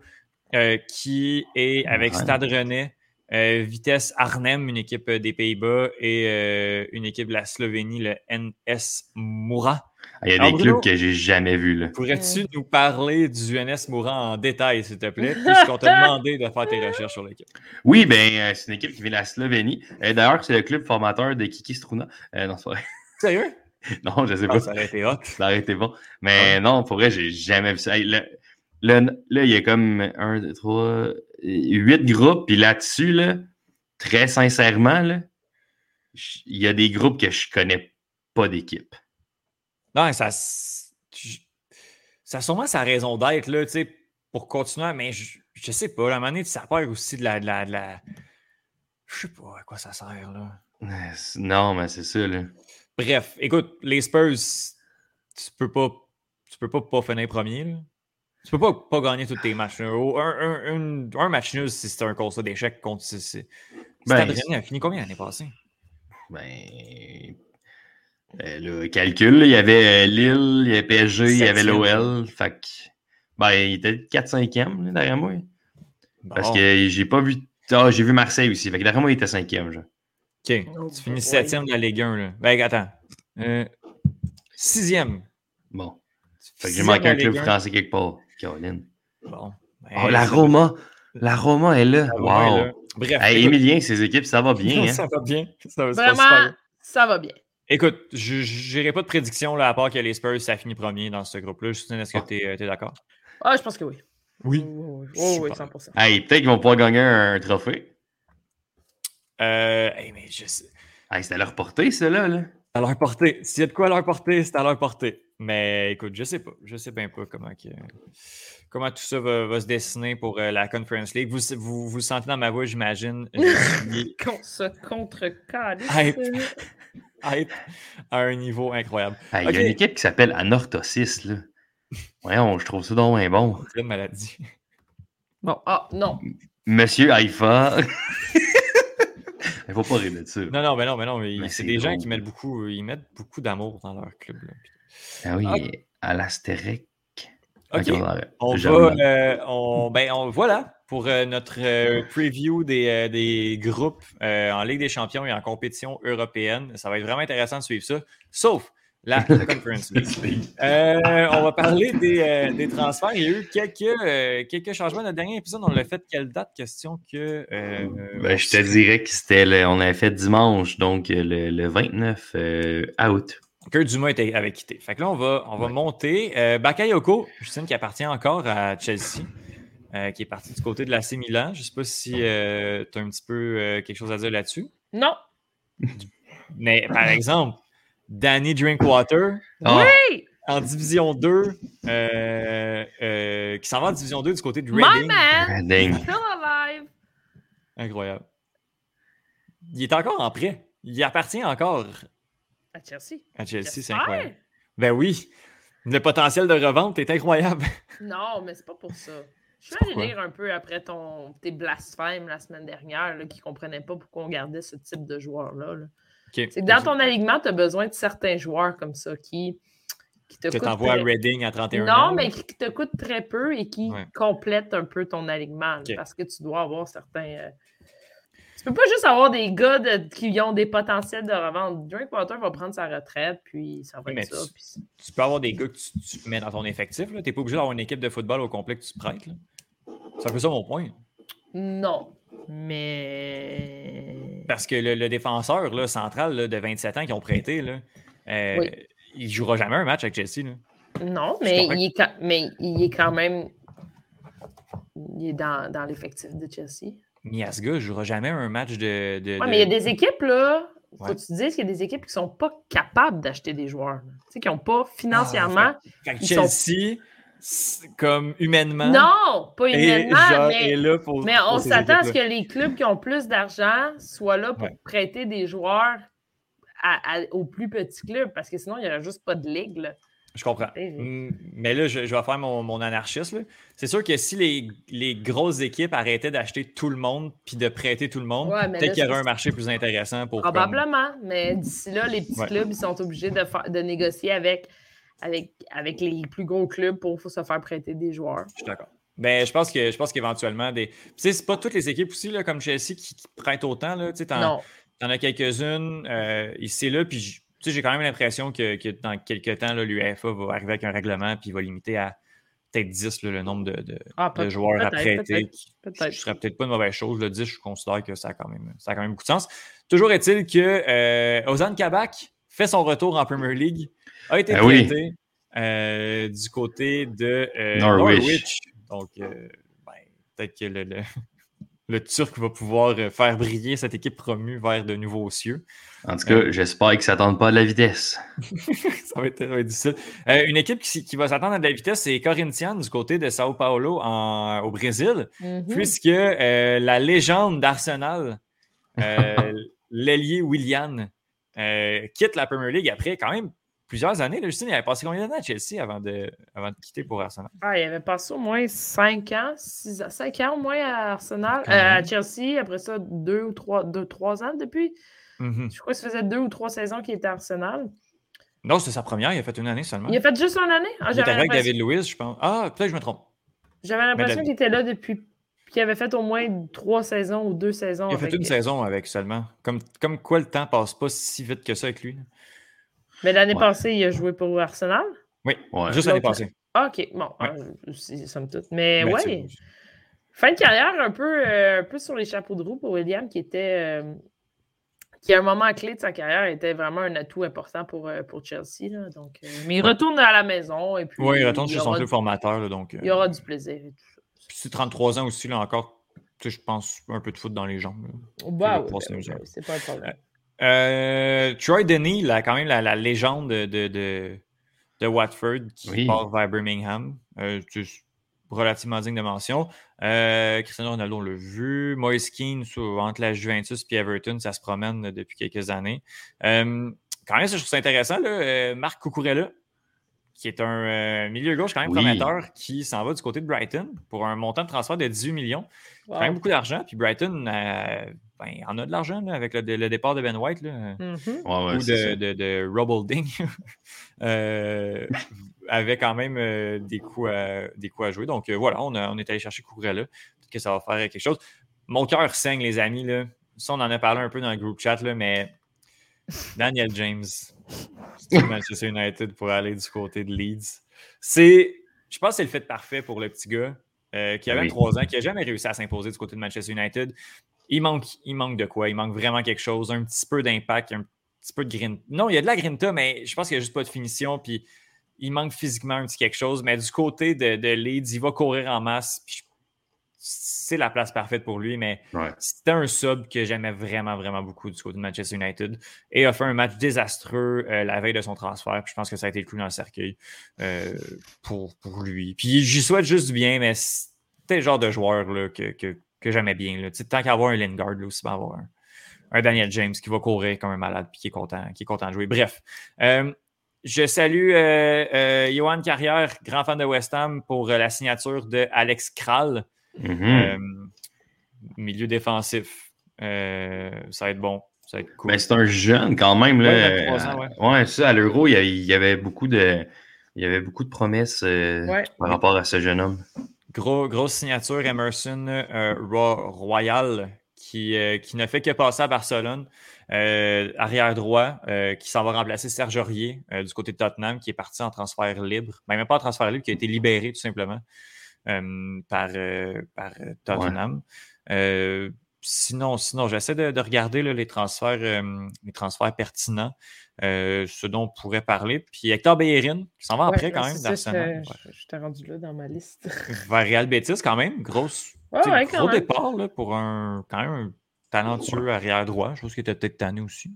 euh, qui est avec Ouais. Stade Rennais, euh, Vitesse Arnhem, une équipe des Pays-Bas, et euh, une équipe de la Slovénie, le NS Moura. Ah, Il y a Alors, des Bruno, clubs que j'ai jamais vus. Là. Pourrais-tu nous parler du NS Moura en détail, s'il te plaît, *laughs* puisqu'on t'a demandé de faire tes recherches sur l'équipe? Oui, ben, c'est une équipe qui vient de la Slovénie. D'ailleurs, c'est le club formateur de Kiki Struna. Euh, non, c'est vrai. Sérieux? *laughs* Non, je sais Ah, pas. ça aurait été hot. Ça aurait été bon. Mais non, pour vrai, j'ai jamais vu ça. Hey, le- le- là, il y a comme un, deux, trois, huit groupes. Puis là-dessus, là, très sincèrement, là, il y a des groupes que je connais pas d'équipe. Non, ça, ça a sûrement sa raison d'être, là, tu sais, pour continuer, mais je, je sais pas, la manée, ça perd aussi de la, de la, de la- Je sais pas à quoi ça sert, là. Non, mais c'est ça, là. Bref, écoute, les Spurs, tu peux pas, tu peux pas, pas finir premier, là. Tu peux pas, pas gagner tous tes matchs. Un, un- un- un match nul, si c'est un constat d'échec contre. c'est- Ben, a fini combien l'année passée? Ben. euh, là, calcul, là, il y avait euh, Lille, il y avait PSG, il y avait l'OL. Fait que. Ben, il était 4-5e, là, derrière moi. Parce que j'ai pas vu. Ah, j'ai vu Marseille aussi. Fait que derrière moi, il était 5e, genre. OK. Oh, tu finis septième de la Ligue 1, là. Ben, attends. Euh, sixième. Bon. Fait que j'ai manqué un club Ligue 1. français quelque part. Caroline. Bon. Oh, la Roma. La Roma est là. Est Wow. là. Bref, Hey, écoute. Émilien, ses équipes, ça va bien. Hein? *laughs* ça va bien. Ça va, Vraiment, super. ça va bien. Écoute, je n'irai pas de prédiction là, à part que les Spurs, ça finit premier dans ce groupe-là. Justine, est-ce que Ah. tu es, d'accord? Ah, je pense que oui. Oui. Oui, oui, oui, Super. 100%. Hey, peut-être qu'ils vont pouvoir gagner un, trophée. Euh, hey, mais je sais. Hey, c'est à leur portée, ceux-là. Là. À leur portée. S'il y a de quoi à leur portée, c'est à leur portée. Mais écoute, je sais pas. Je sais bien pas comment, que- comment tout ça va, va se dessiner pour euh, la Conference League. Vous, vous, vous le sentez dans ma voix, j'imagine. *laughs* Se contre Hype. hype à un niveau incroyable. Hey, Il y a une équipe qui s'appelle Anorthosis. Là. Voyons, je trouve ça donc bon. C'est une maladie. Bon, ah, non. Monsieur Haïfa. *laughs* Il faut pas rire de ça. Non, non, mais non, mais non. mais c'est des gens qui mettent beaucoup, ils mettent beaucoup d'amour dans leur club. là. Ah oui, Ah. à l'Astérec. Ok. on va, euh, on, ben, on- voilà pour euh, notre euh, preview des, euh, des groupes euh, en Ligue des Champions et en compétition européenne. Ça va être vraiment intéressant de suivre ça, sauf la *laughs* Conference *laughs* League. Euh, on va parler des, euh, des transferts. Il y a eu quelques, euh, quelques changements. Notre dernier épisode, on l'a fait quelle date? Question que. euh, Ben, je te dirais que c'était le- on avait fait dimanche, donc le, le 29 euh, août. que Dumas était, avait quitté. Fait que là, on va, on va monter. Euh, Bakayoko, Justine, qui appartient encore à Chelsea, euh, qui est parti du côté de l'AC Milan. Je ne sais pas si tu as un petit peu euh, quelque chose à dire là-dessus. Non. Mais par exemple, Danny Drinkwater, Ah, Oui! en Division 2, euh, euh, qui s'en va en Division 2 du côté de My Reading. man! Reading. Still alive! Incroyable. Il est encore en prêt. Il appartient encore À Chelsea. à Chelsea, c'est incroyable. Ben oui, le potentiel de revente est incroyable. *laughs* Non, mais c'est pas pour ça. Je suis allé lire un peu après ton, tes blasphèmes la semaine dernière, là, qui ne comprenaient pas pourquoi on gardait ce type de joueur-là. là. C'est dans ton alignement, tu as besoin de certains joueurs comme ça qui, qui te que coûtent t'envoies à très- Reading à 31 ans. Non, mais qui te coûtent très peu et qui Ouais. complètent un peu ton alignement. Parce que tu dois avoir certains. euh, Tu peux pas juste avoir des gars de- qui ont des potentiels de revente. Drinkwater va prendre sa retraite, puis ça va Oui, être ça. tu- puis c'est- Tu peux avoir des gars que tu, tu mets dans ton effectif. Tu n'es pas obligé d'avoir une équipe de football au complet que tu prêtes. C'est un peu ça mon point. Non. Mais. Parce que le, le défenseur là, central là, de 27 ans qui ont prêté, là, euh, Oui. il ne jouera jamais un match avec Chelsea. Non, mais il, est quand, mais il est quand même. Il est dans, dans l'effectif de Chelsea. Miasga ne jouera jamais un match de. de- Oui, de- mais il y a des équipes, là. Faut Ouais. que tu te dises qu'il y a des équipes qui ne sont pas capables d'acheter des joueurs. Tu sais, qui n'ont pas financièrement. Fait ils sont- Chelsea, comme humainement. Non, pas humainement, genre, mais, pour. on s'attend à ce que les clubs qui ont plus d'argent soient là pour Ouais. prêter des joueurs à- à- aux plus petits clubs, parce que sinon, il n'y aurait juste pas de ligue. là. Je comprends. Mm, Mais là, je, je vais faire mon, mon anarchiste. là. C'est sûr que si les, les grosses équipes arrêtaient d'acheter tout le monde puis de prêter tout le monde, Ouais, peut-être qu'il y aurait un marché plus intéressant pour. comme- Probablement, mais d'ici là, les petits Ouais. clubs, ils sont obligés de négocier avec, avec, avec les plus gros clubs pour se faire prêter des joueurs. Je suis d'accord. Ben, je pense que je pense qu'éventuellement, des. Tu sais, c'est pas toutes les équipes aussi, là, comme Chelsea, qui, qui prêtent autant. Là. Tu Non. t'en as quelques-unes euh, ici là, puis j- tu sais, j'ai quand même l'impression que, que dans quelques temps, là, l'UEFA va arriver avec un règlement, puis va limiter à peut-être 10 là, le nombre de, de- Ah, de joueurs à prêter. Ce serait peut-être pas une mauvaise chose. Le 10, je considère que ça a quand même, ça a quand même beaucoup de sens. Toujours est-il que euh, Ozan Kabak fait son retour en Premier League, a été Ben oui. prêté euh, du côté de euh, Norwich. Norwich. Donc, euh, ben, peut-être que le, le- *laughs* le Turc va pouvoir faire briller cette équipe promue vers de nouveaux cieux. En tout cas, j'espère qu'ils ne s'attendent pas à la vitesse. *laughs* ça, va être, ça va être difficile. Euh, une équipe qui, qui va s'attendre à de la vitesse, c'est Corinthians du côté de Sao Paulo en- au Brésil, Mhm. puisque euh, la légende d'Arsenal, euh, *laughs* l'ailier Willian, euh, quitte la Premier League après quand même plusieurs années. Là, Justine, il avait passé combien d'années à Chelsea avant de, avant de quitter pour Arsenal? Ah, il avait passé au moins 5 ans, 6 ans, 5 ans au moins à Arsenal, euh, à. Chelsea. Après ça, 2 ou 3, deux, trois ans depuis. Mhm. Je crois que ça faisait 2 ou 3 saisons qu'il était à Arsenal. Non, c'était sa première, il a fait une année seulement. Il a fait juste une année? Ah, Il arrivé avec l'impression- David Lewis, je pense. Ah, peut-être que je me trompe. J'avais l'impression qu'il était là depuis. qu'il avait fait au moins 3 saisons ou 2 saisons. Il a fait avec- une saison avec seulement. Comme, comme quoi le temps passe pas si vite que ça avec lui. Mais l'année Ouais. passée, il a joué pour Arsenal? Oui, Ouais. juste l'année passée. Ah, OK, bon, Ouais. c'est- somme toute. Mais Ben, ouais, fin de carrière un peu, euh, un peu sur les chapeaux de roue pour William, qui était. euh, qui à un moment clé de sa carrière était vraiment un atout important pour, euh, pour Chelsea. là. donc, euh, mais il Ouais. retourne à la maison et puis Oui, il retourne chez son club formateur. là, donc, euh, il y aura du plaisir. et tout ça. Puis c'est 33 ans aussi, là encore. Je pense un peu de foot dans les jambes. Bah, c'est pas un problème. Euh, Troy Denny, là, quand même la, la légende de, de, de- de Watford qui Oui. part vers Birmingham. Euh, relativement digne de mention. Euh, Cristiano Ronaldo, on l'a vu. Moise Keane, entre la Juventus et Everton, ça se promène là, depuis quelques années. Euh, quand même, ça, je trouve ça intéressant. Là, euh, Marc Cucurella, qui est un euh, milieu gauche quand même Oui. prometteur, qui s'en va du côté de Brighton pour un montant de transfert de 18 millions. Wow. Quand même beaucoup d'argent. Puis Brighton euh, ben, en a de l'argent là, avec le, le départ de Ben White. Là. Ouais, ouais, ou de, de, de Robolding, *laughs* euh, avait quand même euh, des, coups à, des coups à jouer. Donc euh, voilà, on, a- on est allé chercher Cucurella. Peut-être que ça va faire quelque chose. Mon cœur saigne, les amis. Là. Ça, on en a parlé un peu dans le groupe chat, là, mais Daniel James, Manchester United pour aller du côté de Leeds. C'est, je pense que c'est le fait parfait pour le petit gars euh, qui a Oui. 23 ans, qui n'a jamais réussi à s'imposer du côté de Manchester United. Il manque, il manque de quoi? Il manque vraiment quelque chose, un petit peu d'impact, un petit peu de grinta. Non, il y a de la grinta, mais je pense qu'il n'y a juste pas de finition. Puis il manque physiquement un petit quelque chose. Mais du côté de, de Leeds, il va courir en masse. Puis c'est la place parfaite pour lui. Mais Ouais. c'était un sub que j'aimais vraiment, vraiment beaucoup du côté de Manchester United. Et a fait un match désastreux euh, la veille de son transfert. Puis je pense que ça a été le clou dans le cercueil euh, pour, pour lui. Puis j'y souhaite juste du bien, mais c'était le genre de joueur là, que, que, que j'aimais bien. Là. Tant qu'avoir un Lingard, là, aussi, bien avoir un, un Daniel James qui va courir comme un malade puis qui est content, qui est content de jouer. Bref. euh, je salue euh, euh, Johan Carrière, grand fan de West Ham, pour euh, la signature de Alex Kral, Mhm. euh, milieu défensif. Euh, ça va être bon. Ça va être cool. Ben, c'est un jeune quand même. Là. Ouais, 23 ans, ouais. Ouais, ça, à l'Euro, il y a- il y avait beaucoup de. Il y avait beaucoup de promesses euh, Ouais. par rapport à ce jeune homme. Gros, grosse signature, Emerson euh, Ro- Royal, qui, euh, qui ne fait que passer à Barcelone. Euh, arrière droit, euh, qui s'en va remplacer Serge Aurier euh, du côté de Tottenham, qui est parti en transfert libre. Ben, même pas en transfert libre, qui a été libéré tout simplement euh, par, euh, par Tottenham. Euh, sinon, sinon j'essaie de, de regarder là, les, transferts, euh, les transferts pertinents, euh, ce dont on pourrait parler. Puis Hector Bellerin, qui s'en va Ouais, après quand ouais, même ça, d'Arsenal. je- je- J'étais rendu là dans ma liste. *laughs* vers Real Betis quand même. Grosse, Ouais, ouais, gros quand même. départ là, pour un quand même un talentueux arrière droit. Je pense qu'il était peut-être tanné aussi.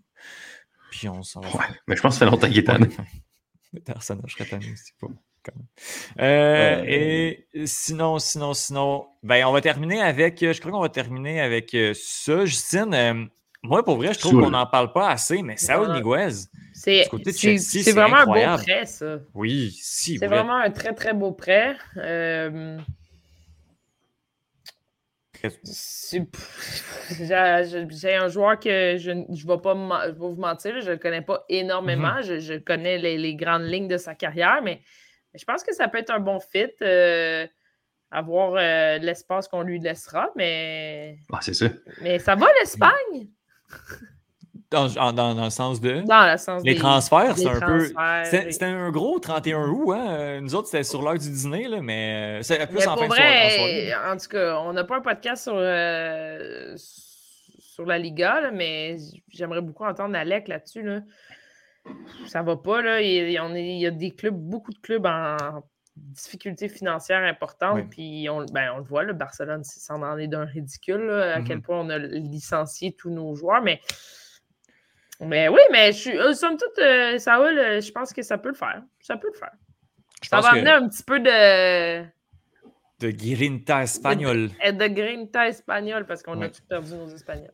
Puis on s'en va. Ouais, mais je pense que ça fait longtemps qu'il est tanné. *laughs* Arsenal, je serais tanné aussi. pas, quand même. Euh, Ouais. Et sinon, sinon, sinon, ben, on va terminer avec. Je crois qu'on va terminer avec euh, ça. Justine, euh, moi, pour vrai, je trouve qu'on n'en parle pas assez, mais Saul. Niguez, C'est Du côté de c'est- Chelsea, c'est c'est vraiment un beau prêt, ça. Oui, si. C'est vrai. vraiment un très, très beau prêt. Euh, J'ai j'ai un joueur que je ne vais pas me- je vais vous mentir, je ne le connais pas énormément. Mhm. je, je connais les, les grandes lignes de sa carrière, mais je pense que ça peut être un bon fit. euh, avoir euh, l'espace qu'on lui laissera, mais, Ah, c'est ça. mais ça va l'Espagne? Dans, dans- dans le sens de? Dans le sens Les des- transferts, c'est un peu. transferts, C'était un gros 31 août, hein? Nous autres, c'était sur l'heure du dîner, là, mais euh, c'est plus Mais en pour fin de soirée. en vrai, soirée. en tout cas, on n'a pas un podcast sur, euh, sur la Liga, là, mais j'aimerais beaucoup entendre Alec là-dessus. Là. Ça va pas, là. Il, y- il a des clubs, beaucoup de clubs en difficulté financière importante, Oui. puis on, ben, on le voit, le Barcelone, c'est- ça en est d'un ridicule, là, à quel Mhm. point on a licencié tous nos joueurs, mais mais oui, mais je suis, euh, somme toute, euh, Saoul, euh, je pense que ça peut le faire. Ça peut le faire. Je Ça va que amener un petit peu de, De Grinta espagnol. et de grinta espagnol parce qu'on a tout perdu nos Espagnols.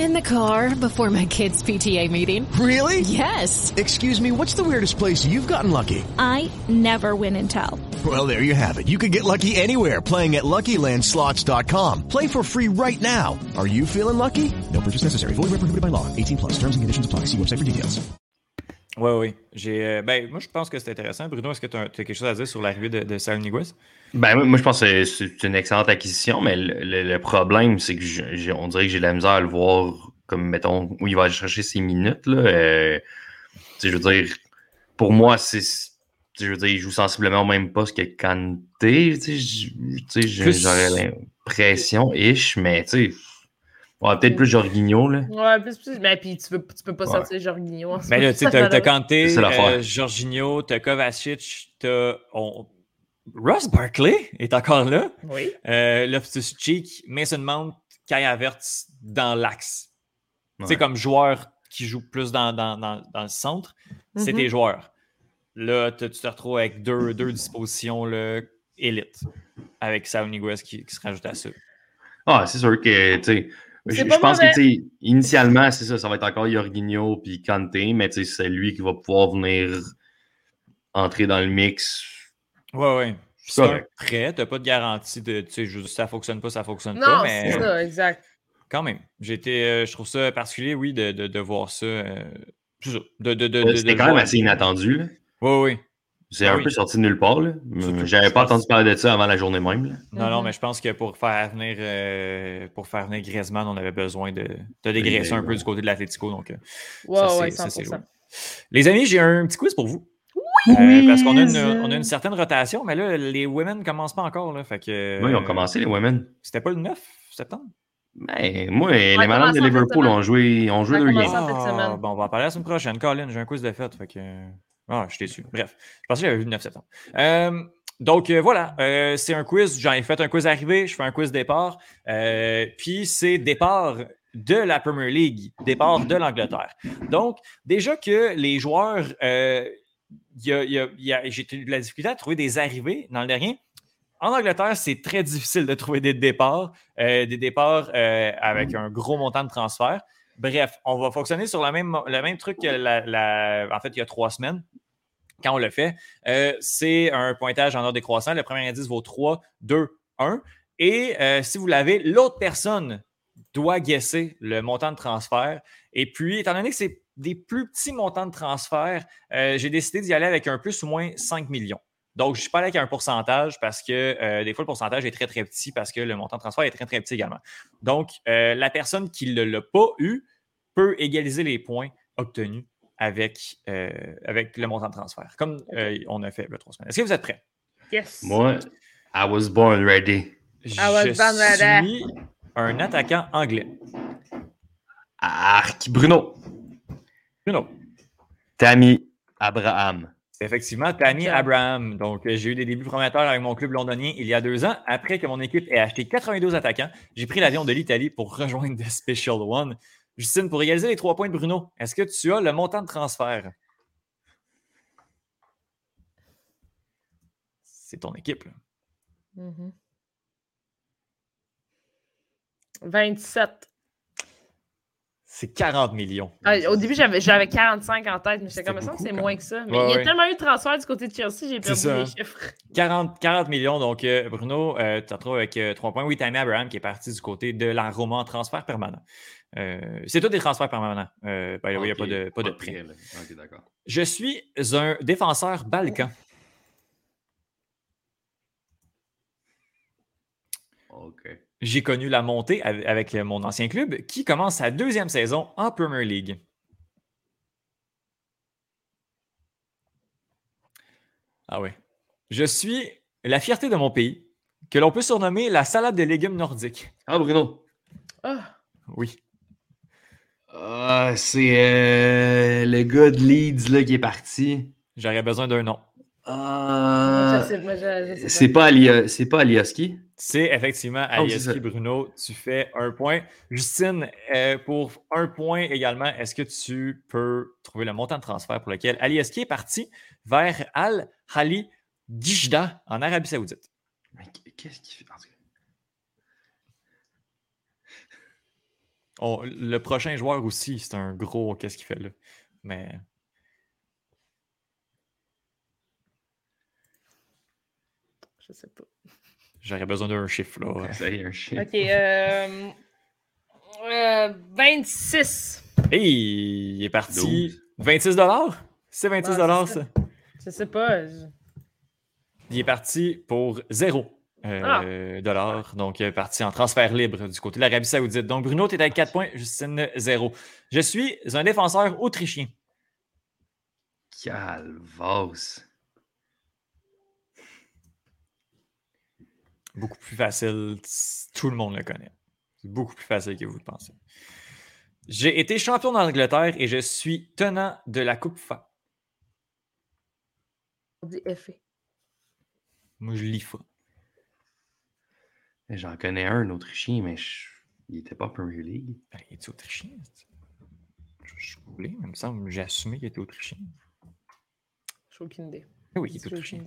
In the car before my kids' PTA meeting. Really? Yes. Excuse me, what's the weirdest place you've gotten lucky? I never win and tell. Well, there you have it. You can get lucky anywhere playing at LuckyLandSlots.com. Play for free right now. Are you feeling lucky? No purchase necessary. Void where prohibited by law. 18 plus. Terms and conditions apply. See website for details. Oui, oui. J'ai, euh, ben, moi, je pense que c'est intéressant. Bruno, est-ce que tu as, quelque chose à dire sur l'arrivée de, de Saul Niguez? Ben, moi, moi, je pense que c'est- une excellente acquisition, mais le, le- le problème, c'est que je- on dirait que j'ai de la misère à le voir comme, mettons, où il va aller chercher ses minutes. Là. Euh, tu sais, je veux dire, pour moi, c'est. Je veux dire, il joue sensiblement au même poste que Kanté. J'aurais l'impression, ish, mais tu sais. ouais, peut-être plus Jorginho, là. Ouais, plus, plus. Mais puis tu peux, tu peux pas Ouais. sortir Jorginho. en Ben là, tu sais, t'as, Kanté, euh, Jorginho, t'as Kovacic, t'as. on- Ross Barkley est encore là. Oui. Euh, Loftus-Cheek, Mason Mount, Kai Havertz dans l'axe. Tu sais, comme joueur qui joue plus dans, dans, dans, dans le centre, c'est Mhm. tes joueurs. Là, tu te retrouves avec deux, deux dispositions là, élites, avec Saul Niguez qui, qui se rajoute à ça. Ah, c'est sûr que, tu sais, je, pense mauvais. que, tu sais, initialement, c'est ça, ça va être encore Jorginho puis Kanté, mais tu sais, c'est lui qui va pouvoir venir entrer dans le mix. Ouais, ouais. C'est un prêt, t'as pas de garantie de, tu sais, juste ça fonctionne pas, ça fonctionne Non, pas, mais c'est ça, exact. quand même, été, euh, je trouve ça particulier, oui, de, de, de voir ça. euh, c'est ça, de, de, de, de- C'était de quand même voir- assez inattendu, là. Oui, oui. C'est Ah un oui. peu sorti de nulle part, là. J'avais je pas entendu parler de ça avant la journée même, là. Non, non, Mhm. mais je pense que pour faire venir, euh, pour faire venir Griezmann, on avait besoin de, de dégraisser un peu du côté de l'Atletico. Donc, Ouais, ça, ouais, c'est- ça, c'est 100%. lourd. Les amis, j'ai un petit quiz pour vous. Euh, parce qu'on a une, on a une certaine rotation, mais là, les women ne commencent pas encore. Là, fait que, Moi, ils ont commencé, les women. C'était pas le 9 septembre? Ben, moi, les Ouais, madames de Liverpool ont joué, ont joué Ouais, deux games. Ah, bon, on va en parler la semaine prochaine. Colin, j'ai un quiz de fête. Fait que... Ah, je suis déçu. Bref, je pensais que j'avais vu le 9 septembre. Euh, donc, euh, voilà, euh, c'est un quiz. J'en ai fait un quiz arrivé, je fais un quiz départ. Euh, puis, c'est départ de la Premier League, départ de l'Angleterre. Donc, déjà que les joueurs, j'ai eu de la difficulté à trouver des arrivées dans le dernier. En Angleterre, c'est très difficile de trouver des départs, euh, des départs euh, avec un gros montant de transfert. Bref, on va fonctionner sur le même, le même truc que fait, il y a trois semaines, quand on le fait. Euh, c'est un pointage en ordre décroissant. Le premier indice vaut 3, 2, 1. Et si vous l'avez, l'autre personne doit guesser le montant de transfert. Et puis, étant donné que c'est des plus petits montants de transfert, euh, j'ai décidé d'y aller avec un plus ou moins 5 millions. Donc, je ne suis pas allé avec un pourcentage parce que euh, des fois, le pourcentage est très, très petit parce que le montant de transfert est très, très petit également. Donc, euh, la personne qui ne l'a pas eu peut égaliser les points obtenus avec, euh, avec le montant de transfert, comme euh, on a fait le trois semaines. Est-ce que vous êtes prêts? Yes. Moi, I was born ready. was Je born ready. suis un attaquant anglais. Arc, Bruno. Bruno. Tammy Abraham. C'est effectivement Tammy. Abraham. Donc, euh, j'ai eu des débuts prometteurs avec mon club londonien il y a deux ans. Après que mon équipe ait acheté 92 attaquants, j'ai pris l'avion de l'Italie pour rejoindre The Special One. Justine, pour réaliser les trois points de Bruno, est-ce que tu as le montant de transfert? c'est ton équipe. là. Mhm. 27. C'est 40 millions. Ah, au début, j'avais j'avais 45 en tête, mais j'étais comme ça, c'est quand moins que ça. Mais Ouais, il y a ouais. tellement eu de transferts du côté de Chelsea, j'ai perdu ça, les chiffres. 40, 40 millions. Donc, euh, Bruno, euh, tu te retrouves avec 3 points. Oui, Tammy Abraham qui est parti du côté de la Roma en transfert permanent. Euh, c'est tout des transferts permanents. Euh, il n'y a pas de, pas de prêt. prêt, là. Ok, d'accord. Je suis un défenseur balkan. OK. J'ai connu la montée av- avec mon ancien club qui commence sa deuxième saison en Premier League. Ah ouais. Je suis la fierté de mon pays, que l'on peut surnommer la salade de légumes nordique. Ah, Bruno. Ah, Oui. Ah, c'est euh, le gars de Leeds là, qui est parti. J'aurais besoin d'un nom. Ah, je sais, moi, je- je sais c'est pas, Ali- c'est pas Alioski? C'est effectivement Alieski ça. Bruno. Tu fais un point. Justine, euh, pour un point également, est-ce que tu peux trouver le montant de transfert pour lequel Alieski est parti vers Al Hali Dijda en Arabie Saoudite? Mais qu'est-ce qu'il fait? En tout cas, On- le prochain joueur aussi, c'est un gros qu'est-ce qu'il fait là? Mais Je sais pas. J'aurais besoin d'un chiffre là. *laughs* Ça y est, un chien. Ok, euh, euh, 26. Hey, il est parti 12. 26 C'est 26 Ah, c'est ça. Je sais pas. je- Il est parti pour zéro euh, dollars. Donc, il est parti en transfert libre du côté de l'Arabie Saoudite. Donc, Bruno, tu es avec 4 points, Justine, 0. Je suis un défenseur autrichien. Calvas. Beaucoup plus facile. Tout le monde le connaît. C'est beaucoup plus facile que vous le pensez. J'ai été champion d'Angleterre et je suis tenant de la Coupe FA. On dit FA. Moi, je lis FA. J'en connais un, un Autrichien, mais je- il était pas Premier League. Ben, il est autrichien? Je je roulé, il me semble que j'ai assumé qu'il était autrichien. J'ai aucune idée. Oui, il est autrichien.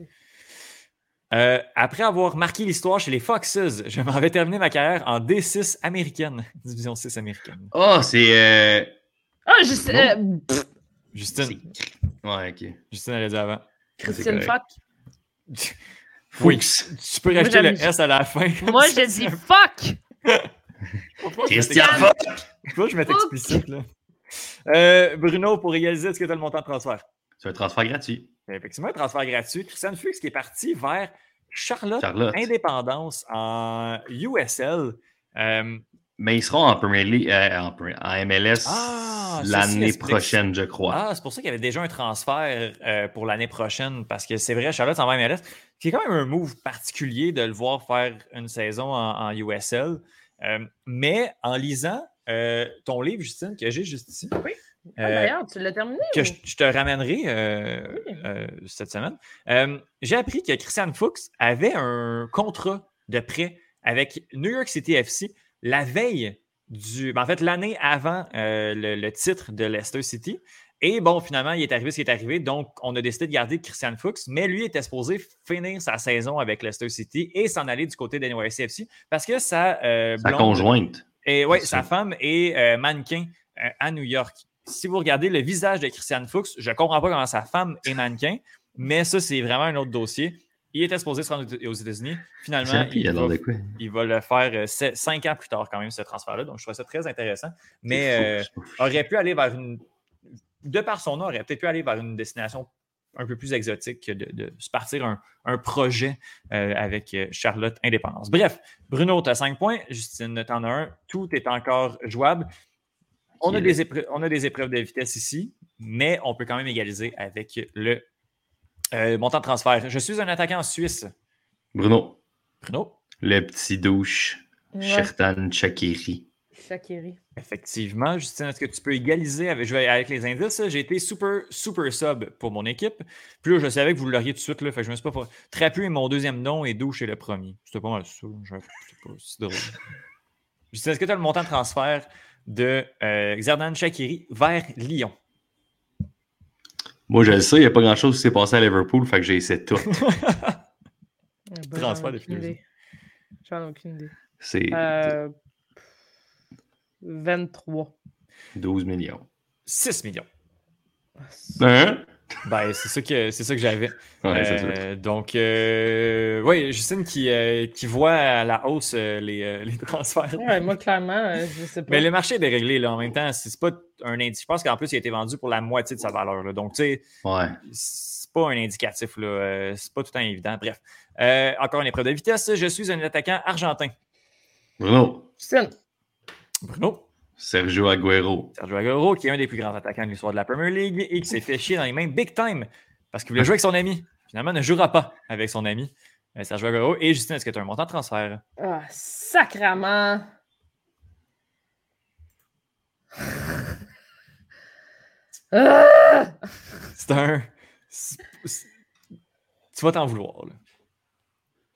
Euh, après avoir marqué l'histoire chez les Foxes, je m'en vais terminer ma carrière en D6 américaine, *laughs* division 6 américaine. Oh, c'est. euh, Ah, je sais. Non. euh, Justine, Ouais, ok. Justine, elle a dit avant. Christine. Fuck. *laughs* Oui, tu peux rajouter le S à la fin. *laughs* Moi, je dis fuck. Christian Fuck! Que je mette explicite, là? Euh, Bruno, pour réaliser, est-ce que tu as le montant de transfert? C'est un transfert gratuit. Effectivement, un transfert gratuit. Christian Fuchs qui est parti vers Charlotte, Charlotte. Indépendance en USL. Euh, Mais ils seront en Premier League, euh, en, en MLS Ah, l'année prochaine, je crois. Ah, c'est pour ça qu'il y avait déjà un transfert euh, pour l'année prochaine, parce que c'est vrai, Charlotte s'en va à MLS. C'est quand même un move particulier de le voir faire une saison en, en USL. Euh, mais en lisant euh, ton livre, Justine, que j'ai juste ici, Ah, euh, D'ailleurs, tu l'as terminé? que ou- je, je te ramènerai euh, Oui. euh, cette semaine, euh, j'ai appris que Christian Fuchs avait un contrat de prêt avec New York City FC la veille du. ben, en fait, l'année avant euh, le, le titre de Leicester City. Et bon, finalement, il est arrivé ce qui est arrivé. Donc, on a décidé de garder Christian Fuchs, mais lui était supposé finir sa saison avec Leicester City et s'en aller du côté de NYCFC parce que sa, euh, Sa blonde- conjointe. et oui, sa femme est euh, mannequin euh, à New York. Si vous regardez le visage de Christian Fuchs, je ne comprends pas comment sa femme est mannequin, mais ça, c'est vraiment un autre dossier. Il était supposé se rendre aux États-Unis. Finalement, il il va, il va le faire euh, cinq ans plus tard, quand même, ce transfert-là. Donc, je trouve ça très intéressant. Mais euh, aurait pu aller vers une. De par son nom, aurait peut-être pu aller vers une destination un peu plus exotique que de, de se partir un, un projet euh, avec Charlotte Indépendance. Bref, Bruno, tu as 5 points. Justine, tu en as un. Tout est encore jouable. On a, des épreuves, on a des épreuves de vitesse ici, mais on peut quand même égaliser avec le euh, montant de transfert. Je suis un attaquant en Suisse. Bruno, Bruno, le petit douche, Ouais. Shertan Shakiri. Shakiri. Effectivement, Justine, est-ce que tu peux égaliser avec, je vais avec les indices? J'ai été super, super sub pour mon équipe. Puis là, je savais que vous l'auriez tout de suite. Là, fait que je me suis pas. pas- Trapu est mon deuxième nom et Douche est le premier. C'était pas mal ça. Je sais pas, c'est drôle. *laughs* Justine, est-ce que tu as le montant de transfert de euh, Xerdan Shakiri vers Lyon? Moi, je le sais, il n'y a pas grand-chose qui s'est passé à Liverpool, fait que j'ai essayé tout. *laughs* ben, transfert de idée. J'en ai aucune idée. C'est Euh, 23. 12 millions. 6 millions. Hein? Ben, c'est ça que, c'est ça que j'avais. Ouais, Euh, donc, euh, oui, Justine qui, euh, qui voit à la hausse euh, les, euh, les transferts. Ouais, moi, clairement, euh, je sais pas. Mais le marché est déréglé, là. En même temps, c'est pas un indice. Je pense qu'en plus, il a été vendu pour la moitié de sa valeur. là. Donc, tu sais, Ouais. c'est pas un indicatif, là. C'est pas tout le temps évident. Bref. Euh, encore une épreuve de vitesse. Je suis un attaquant argentin. Bruno. Justine. Bruno. Sergio Aguero. Sergio Aguero, qui est un des plus grands attaquants de l'histoire de la Premier League et qui s'est fait chier dans les mains big time parce qu'il voulait jouer avec son ami. Finalement, ne jouera pas avec son ami. Euh, Sergio Aguero. Et Justin, est-ce que tu as un montant de transfert? Ah, sacrament. *laughs* Ah! C'est un. Tu vas t'en vouloir, là.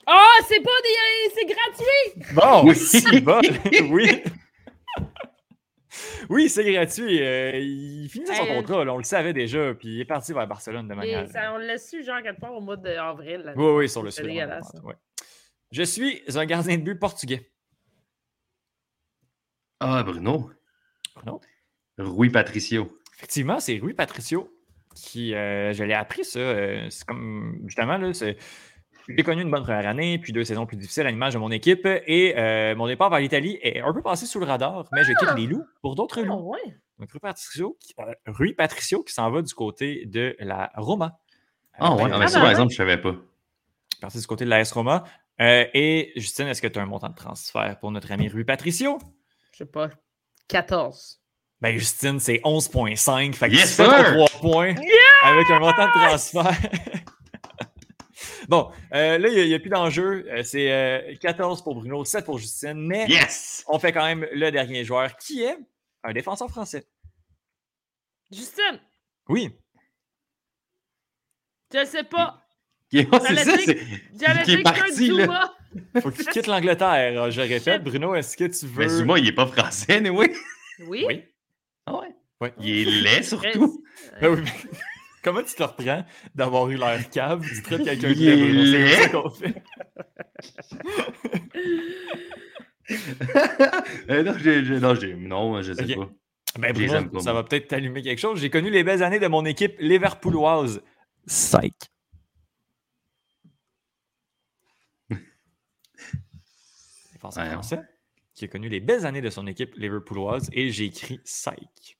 Ah, c'est pas des. C'est gratuit! Bon, Oui. *laughs* si bol, oui. *laughs* Oui, c'est gratuit. Euh, il finit son Hey, euh, contrat, là, on le savait déjà, puis il est parti vers Barcelone de manière. ça, on l'a su, genre, quelque part au mois d'avril. là. Oui, oui, sur le C'est site. dégueulasse. ouais. Je suis un gardien de but portugais. Ah, Bruno. Bruno? Rui Patricio. Effectivement, c'est Rui Patricio qui, euh, je l'ai appris ça. euh, c'est comme, justement, là, c'est. J'ai connu une bonne première année, puis deux saisons plus difficiles à l'image de mon équipe. Et euh, mon départ vers l'Italie est un peu passé sous le radar, mais je quitte les loups pour d'autres Ah, loups. ouais. Donc, Rui Patricio, qui, euh, Rui Patricio qui s'en va du côté de la Roma. Ah, ouais. Euh, Ah, mais ça, par ouais. exemple, je savais pas. parti du côté de l'AS Roma. Euh, et Justine, est-ce que tu as un montant de transfert pour notre ami Rui Patricio? Je sais pas. 14. Ben, Justine, c'est 11,5. Fait que Yes, tu fais ton sir! 3 points avec un montant de transfert. *laughs* bon, euh, là, il n'y a, plus d'enjeu. Euh, c'est euh, 14 pour Bruno, 7 pour Justine. Mais Yes! on fait quand même le dernier joueur qui est un défenseur français. Justine, Oui. je sais pas. *laughs* C'est ça, c'est. Qui est dire que parti, c'est là. Zuma. *laughs* Faut que tu quittes l'Angleterre. hein, Je répète. Bruno, est-ce que tu veux. Mais Zuma, il est pas français, oui. Oui. Oui. Ah ouais? Ouais. Il est laid, surtout. Ben oui, mais *laughs* Comment tu te reprends d'avoir eu l'air cave? Tu traites quelqu'un Il est qu'on fait. *laughs* Euh, non, j'ai, non, j'ai- non, je sais pas. Ben Bruno, pas, ça va peut-être t'allumer quelque chose. J'ai connu les belles années de mon équipe liverpooloise. Psych. *laughs* Défenseur Ouais, français qui a connu les belles années de son équipe liverpooloise et j'ai écrit Psych.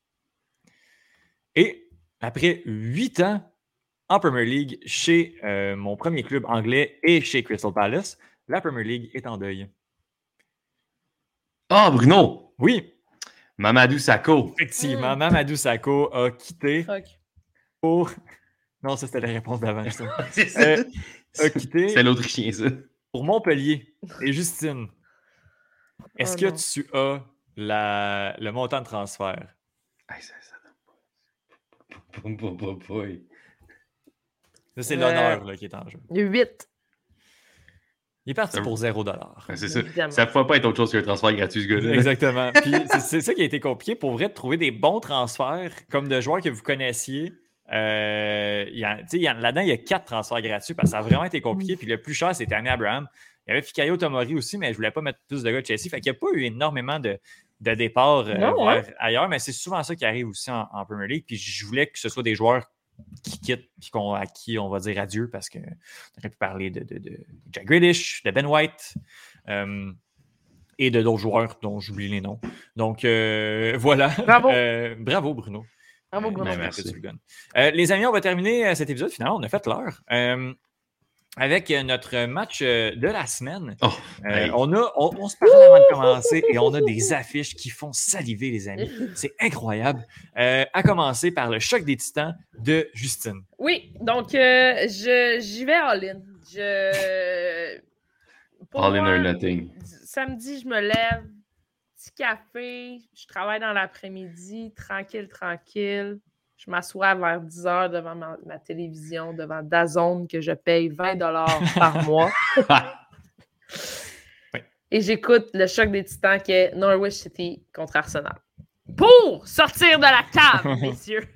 Et après huit ans en Premier League chez euh, mon premier club anglais et chez Crystal Palace, la Premier League est en deuil. Ah, Bruno! Oui, Mamadou Sakho. effectivement, Mamadou Sakho a quitté Fuck. pour. Non, ça c'était la réponse d'avant. justement. *laughs* C'est ça. Euh, a quitté C'est l'Autrichien, ça. pour Montpellier. Et Justine, est-ce Oh que non. tu as la, le montant de transfert? Hey, ça, ça donne pas. Pas, pas, pas, pas. Ça, C'est Euh, l'honneur là, qui est en jeu. 8. Il est parti pour 0 dollar. C'est ça. Ça ne peut pas être autre chose qu'un transfert gratuit, ce gars-là. Exactement. *laughs* Puis c'est- c'est ça qui a été compliqué pour vrai de trouver des bons transferts comme de joueurs que vous connaissiez. Euh, Là-dedans, il y a quatre transferts gratuits parce que ça a vraiment été compliqué. Puis le plus cher, c'était Annie Abraham. Il y avait Fikayo Tomori aussi, mais je voulais pas mettre plus de gars de Chelsea. Fait qu'il n'y a pas eu énormément de, de départs euh, Non, vers ailleurs, mais c'est souvent ça qui arrive aussi en, en Premier League. Puis je voulais que ce soit des joueurs qui quittent puis à qui on va dire adieu parce qu'on aurait pu parler de, de, de Jack Grealish, de Ben White. euh, et de d'autres joueurs dont j'oublie les noms. Donc euh, *laughs* voilà. Bravo. Euh, bravo Bruno. Bravo, Bruno. merci. Euh, les amis, on va terminer cet épisode. Finalement, on a fait l'heure. Avec euh, notre match euh, de la semaine. Oh, Euh, on, a, on, on se parlait avant de commencer et on a des *laughs* affiches qui font saliver, les amis. C'est incroyable. Euh, à commencer par le choc des titans de Justine. Oui, donc euh, je, j'y vais all-in. Je... Pour All in moi, or nothing. Samedi, je me lève, petit café, je travaille dans l'après-midi, tranquille, tranquille. Je m'assois vers 10 heures devant ma, ma télévision, devant Dazone que je paye 20 par *laughs* mois. Et j'écoute le choc des titans qui est Norwich City contre Arsenal. Pour sortir de la cave, *laughs* messieurs.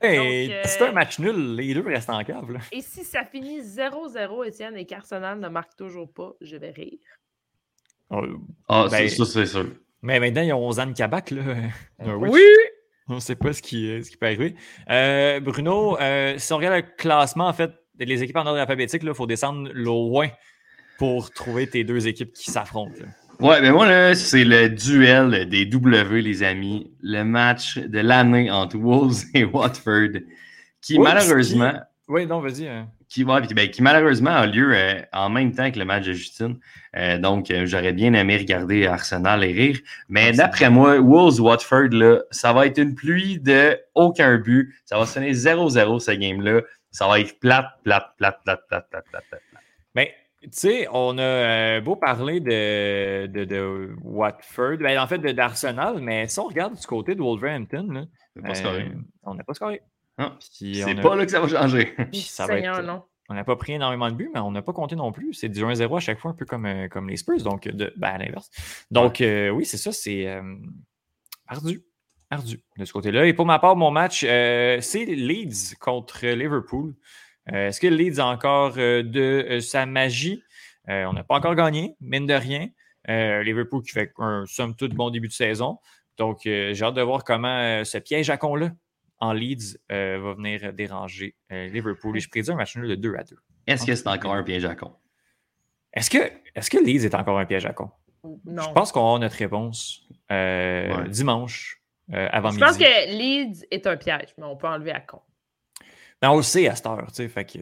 Hey, euh, C'est un match nul, les deux restent en cave. Là. Et si ça finit 0-0, Étienne, et qu'Arsenal ne marque toujours pas, je vais rire. Ah, Ben, ça, ça, c'est sûr. Mais maintenant, ils ont Zan Kabak. Là. Norwich. Oui! On ne sait pas ce qui, euh, ce qui peut arriver. Euh, Bruno, euh, si on regarde le classement, en fait, les équipes en ordre alphabétique, il faut descendre loin pour trouver tes deux équipes qui s'affrontent. Ouais, ben moi, là, c'est le duel des W, les amis. Le match de l'année entre Wolves et Watford, qui Oups, malheureusement. qui- Oui, non, vas-y. hein. Qui, ouais, ben, qui malheureusement a lieu euh, en même temps que le match de Justine. Euh, donc, euh, j'aurais bien aimé regarder Arsenal et rire. Mais d'après moi, Wolves-Watford, ça va être une pluie de aucun but. Ça va sonner 0-0 ce game-là. Ça va être plate, plate, plate, plate, plate, plate, plate, plate. Mais, tu sais, on a beau parler de, de, de Watford, ben, en fait, d'Arsenal, mais si on regarde du côté de Wolverhampton, là, pas scoré. on n'a pas scoré. Puis C'est on a- pas là que ça va changer. *laughs* Puis ça va Seigneur, être- non. On n'a pas pris énormément de buts, mais on n'a pas compté non plus. C'est du 1-0 à chaque fois, un peu comme, euh, comme les Spurs, donc de, ben, à l'inverse. Donc, euh, oui, c'est ça, c'est euh, ardu. Ardu de ce côté-là. Et pour ma part, mon match, euh, c'est Leeds contre Liverpool. Euh, Est-ce que Leeds a encore euh, de euh, sa magie? Euh, on n'a pas encore gagné, mine de rien. Euh, Liverpool qui fait un somme toute bon début de saison. Donc, euh, j'ai hâte de voir comment euh, ce piège à con-là en Leeds euh, va venir déranger euh, Liverpool. Et je prédis un match nul de 2 à 2. Est-ce que c'est encore un piège à con? Est-ce que, est que Leeds est encore un piège à con? Non. Je pense qu'on a notre réponse euh, Ouais. dimanche euh, avant Je midi. pense que Leeds est un piège, mais on peut enlever à con. Ben, on le sait à cette heure, tu sais. Fait que,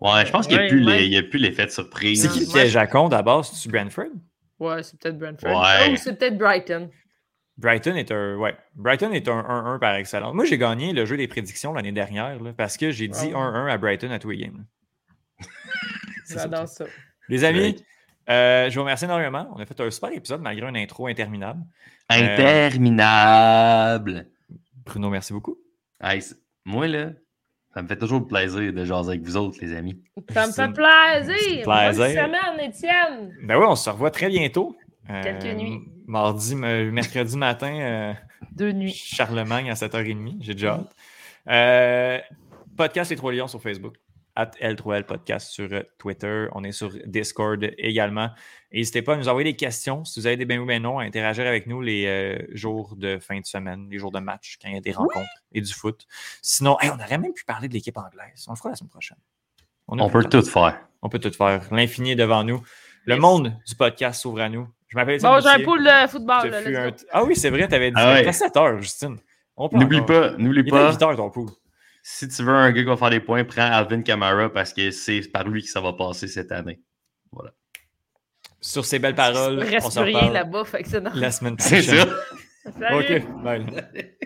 Ouais, je pense qu'il n'y a, Ouais, plus ouais. les- il y a plus l'effet de surprise. C'est qui le piège à con d'abord? C'est-tu Brentford? Ouais, c'est peut-être Brentford. Ouais. Ou c'est peut-être Brighton. Brighton est un. Ouais. Brighton est un 1-1 par excellence. Moi, j'ai gagné le jeu des prédictions l'année dernière là, parce que j'ai dit Ah ouais. 1-1 à Brighton à tous les games. *laughs* J'adore ça. Les amis, euh, je vous remercie énormément. On a fait un super épisode malgré une intro interminable. Interminable. Bruno, merci beaucoup. Hey, moi, là, ça me fait toujours plaisir de jaser avec vous autres, les amis. Ça me fait plaisir. c'est Bonne plaisir. semaine, Étienne. Ben oui, on se revoit très bientôt. Euh, Quelques nuits. Mardi, me- mercredi matin, euh, Deux nuits. Charlemagne à 7h30. J'ai déjà hâte. Euh, podcast Les Trois Lions sur Facebook. At L3L Podcast sur euh, Twitter. On est sur Discord également. N'hésitez pas à nous envoyer des questions. Si vous avez des ben ou ben non, à interagir avec nous les euh, jours de fin de semaine, les jours de match, quand il y a des rencontres et du foot. Sinon, hey, on aurait même pu parler de l'équipe anglaise. On le fera la semaine prochaine. On plus peut tout faire. On peut tout faire. L'infini est devant nous. Le Yes. monde du podcast s'ouvre à nous. Je m'appelle Bon, j'ai un pool de football. Là, un-. Ah oui, c'est vrai, tu avais dit Ah ouais. à 7 heures, Justine. On peut N'oublie pas, n'oublie Il est pas. 8 heures ton pool. Si tu veux un gars qui va faire des points, prends Alvin Kamara parce que c'est par lui que ça va passer cette année. Voilà. Sur ces belles paroles, on reste se reparle là-bas, fait que c'est normal. la semaine C'est prochaine. ça. Salut. OK, bye. *laughs*